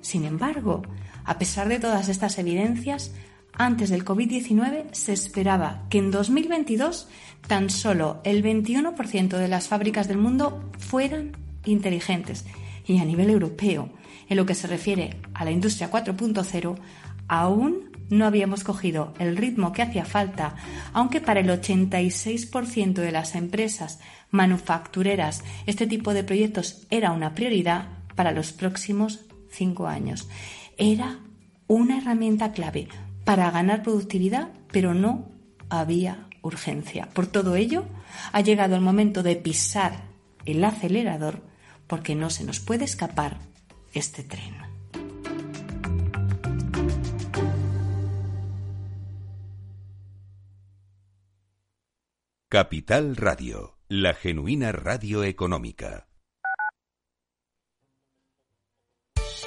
J: Sin embargo, a pesar de todas estas evidencias, antes del COVID-19 se esperaba que en 2022 tan solo el 21% de las fábricas del mundo fueran inteligentes y a nivel europeo, en lo que se refiere a la industria 4.0, aún no habíamos cogido el ritmo que hacía falta, aunque para el 86% de las empresas manufactureras este tipo de proyectos era una prioridad para los próximos cinco años. Era una herramienta clave para ganar productividad, pero no había urgencia. Por todo ello, ha llegado el momento de pisar el acelerador porque no se nos puede escapar este tren.
A: Capital Radio, la genuina radio económica.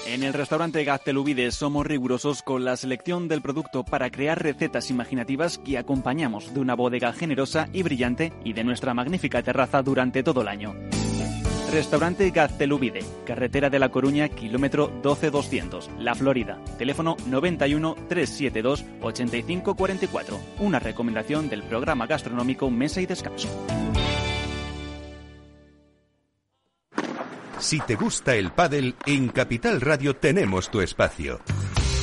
I: En el restaurante Gaztelubides somos rigurosos con la selección del producto para crear recetas imaginativas que acompañamos de una bodega generosa y brillante y de nuestra magnífica terraza durante todo el año. Restaurante Gaztelubide, carretera de La Coruña, kilómetro 12200, La Florida. Teléfono 91 372 8544. Una recomendación del programa gastronómico Mesa y Descanso.
A: Si te gusta el pádel, en Capital Radio tenemos tu espacio.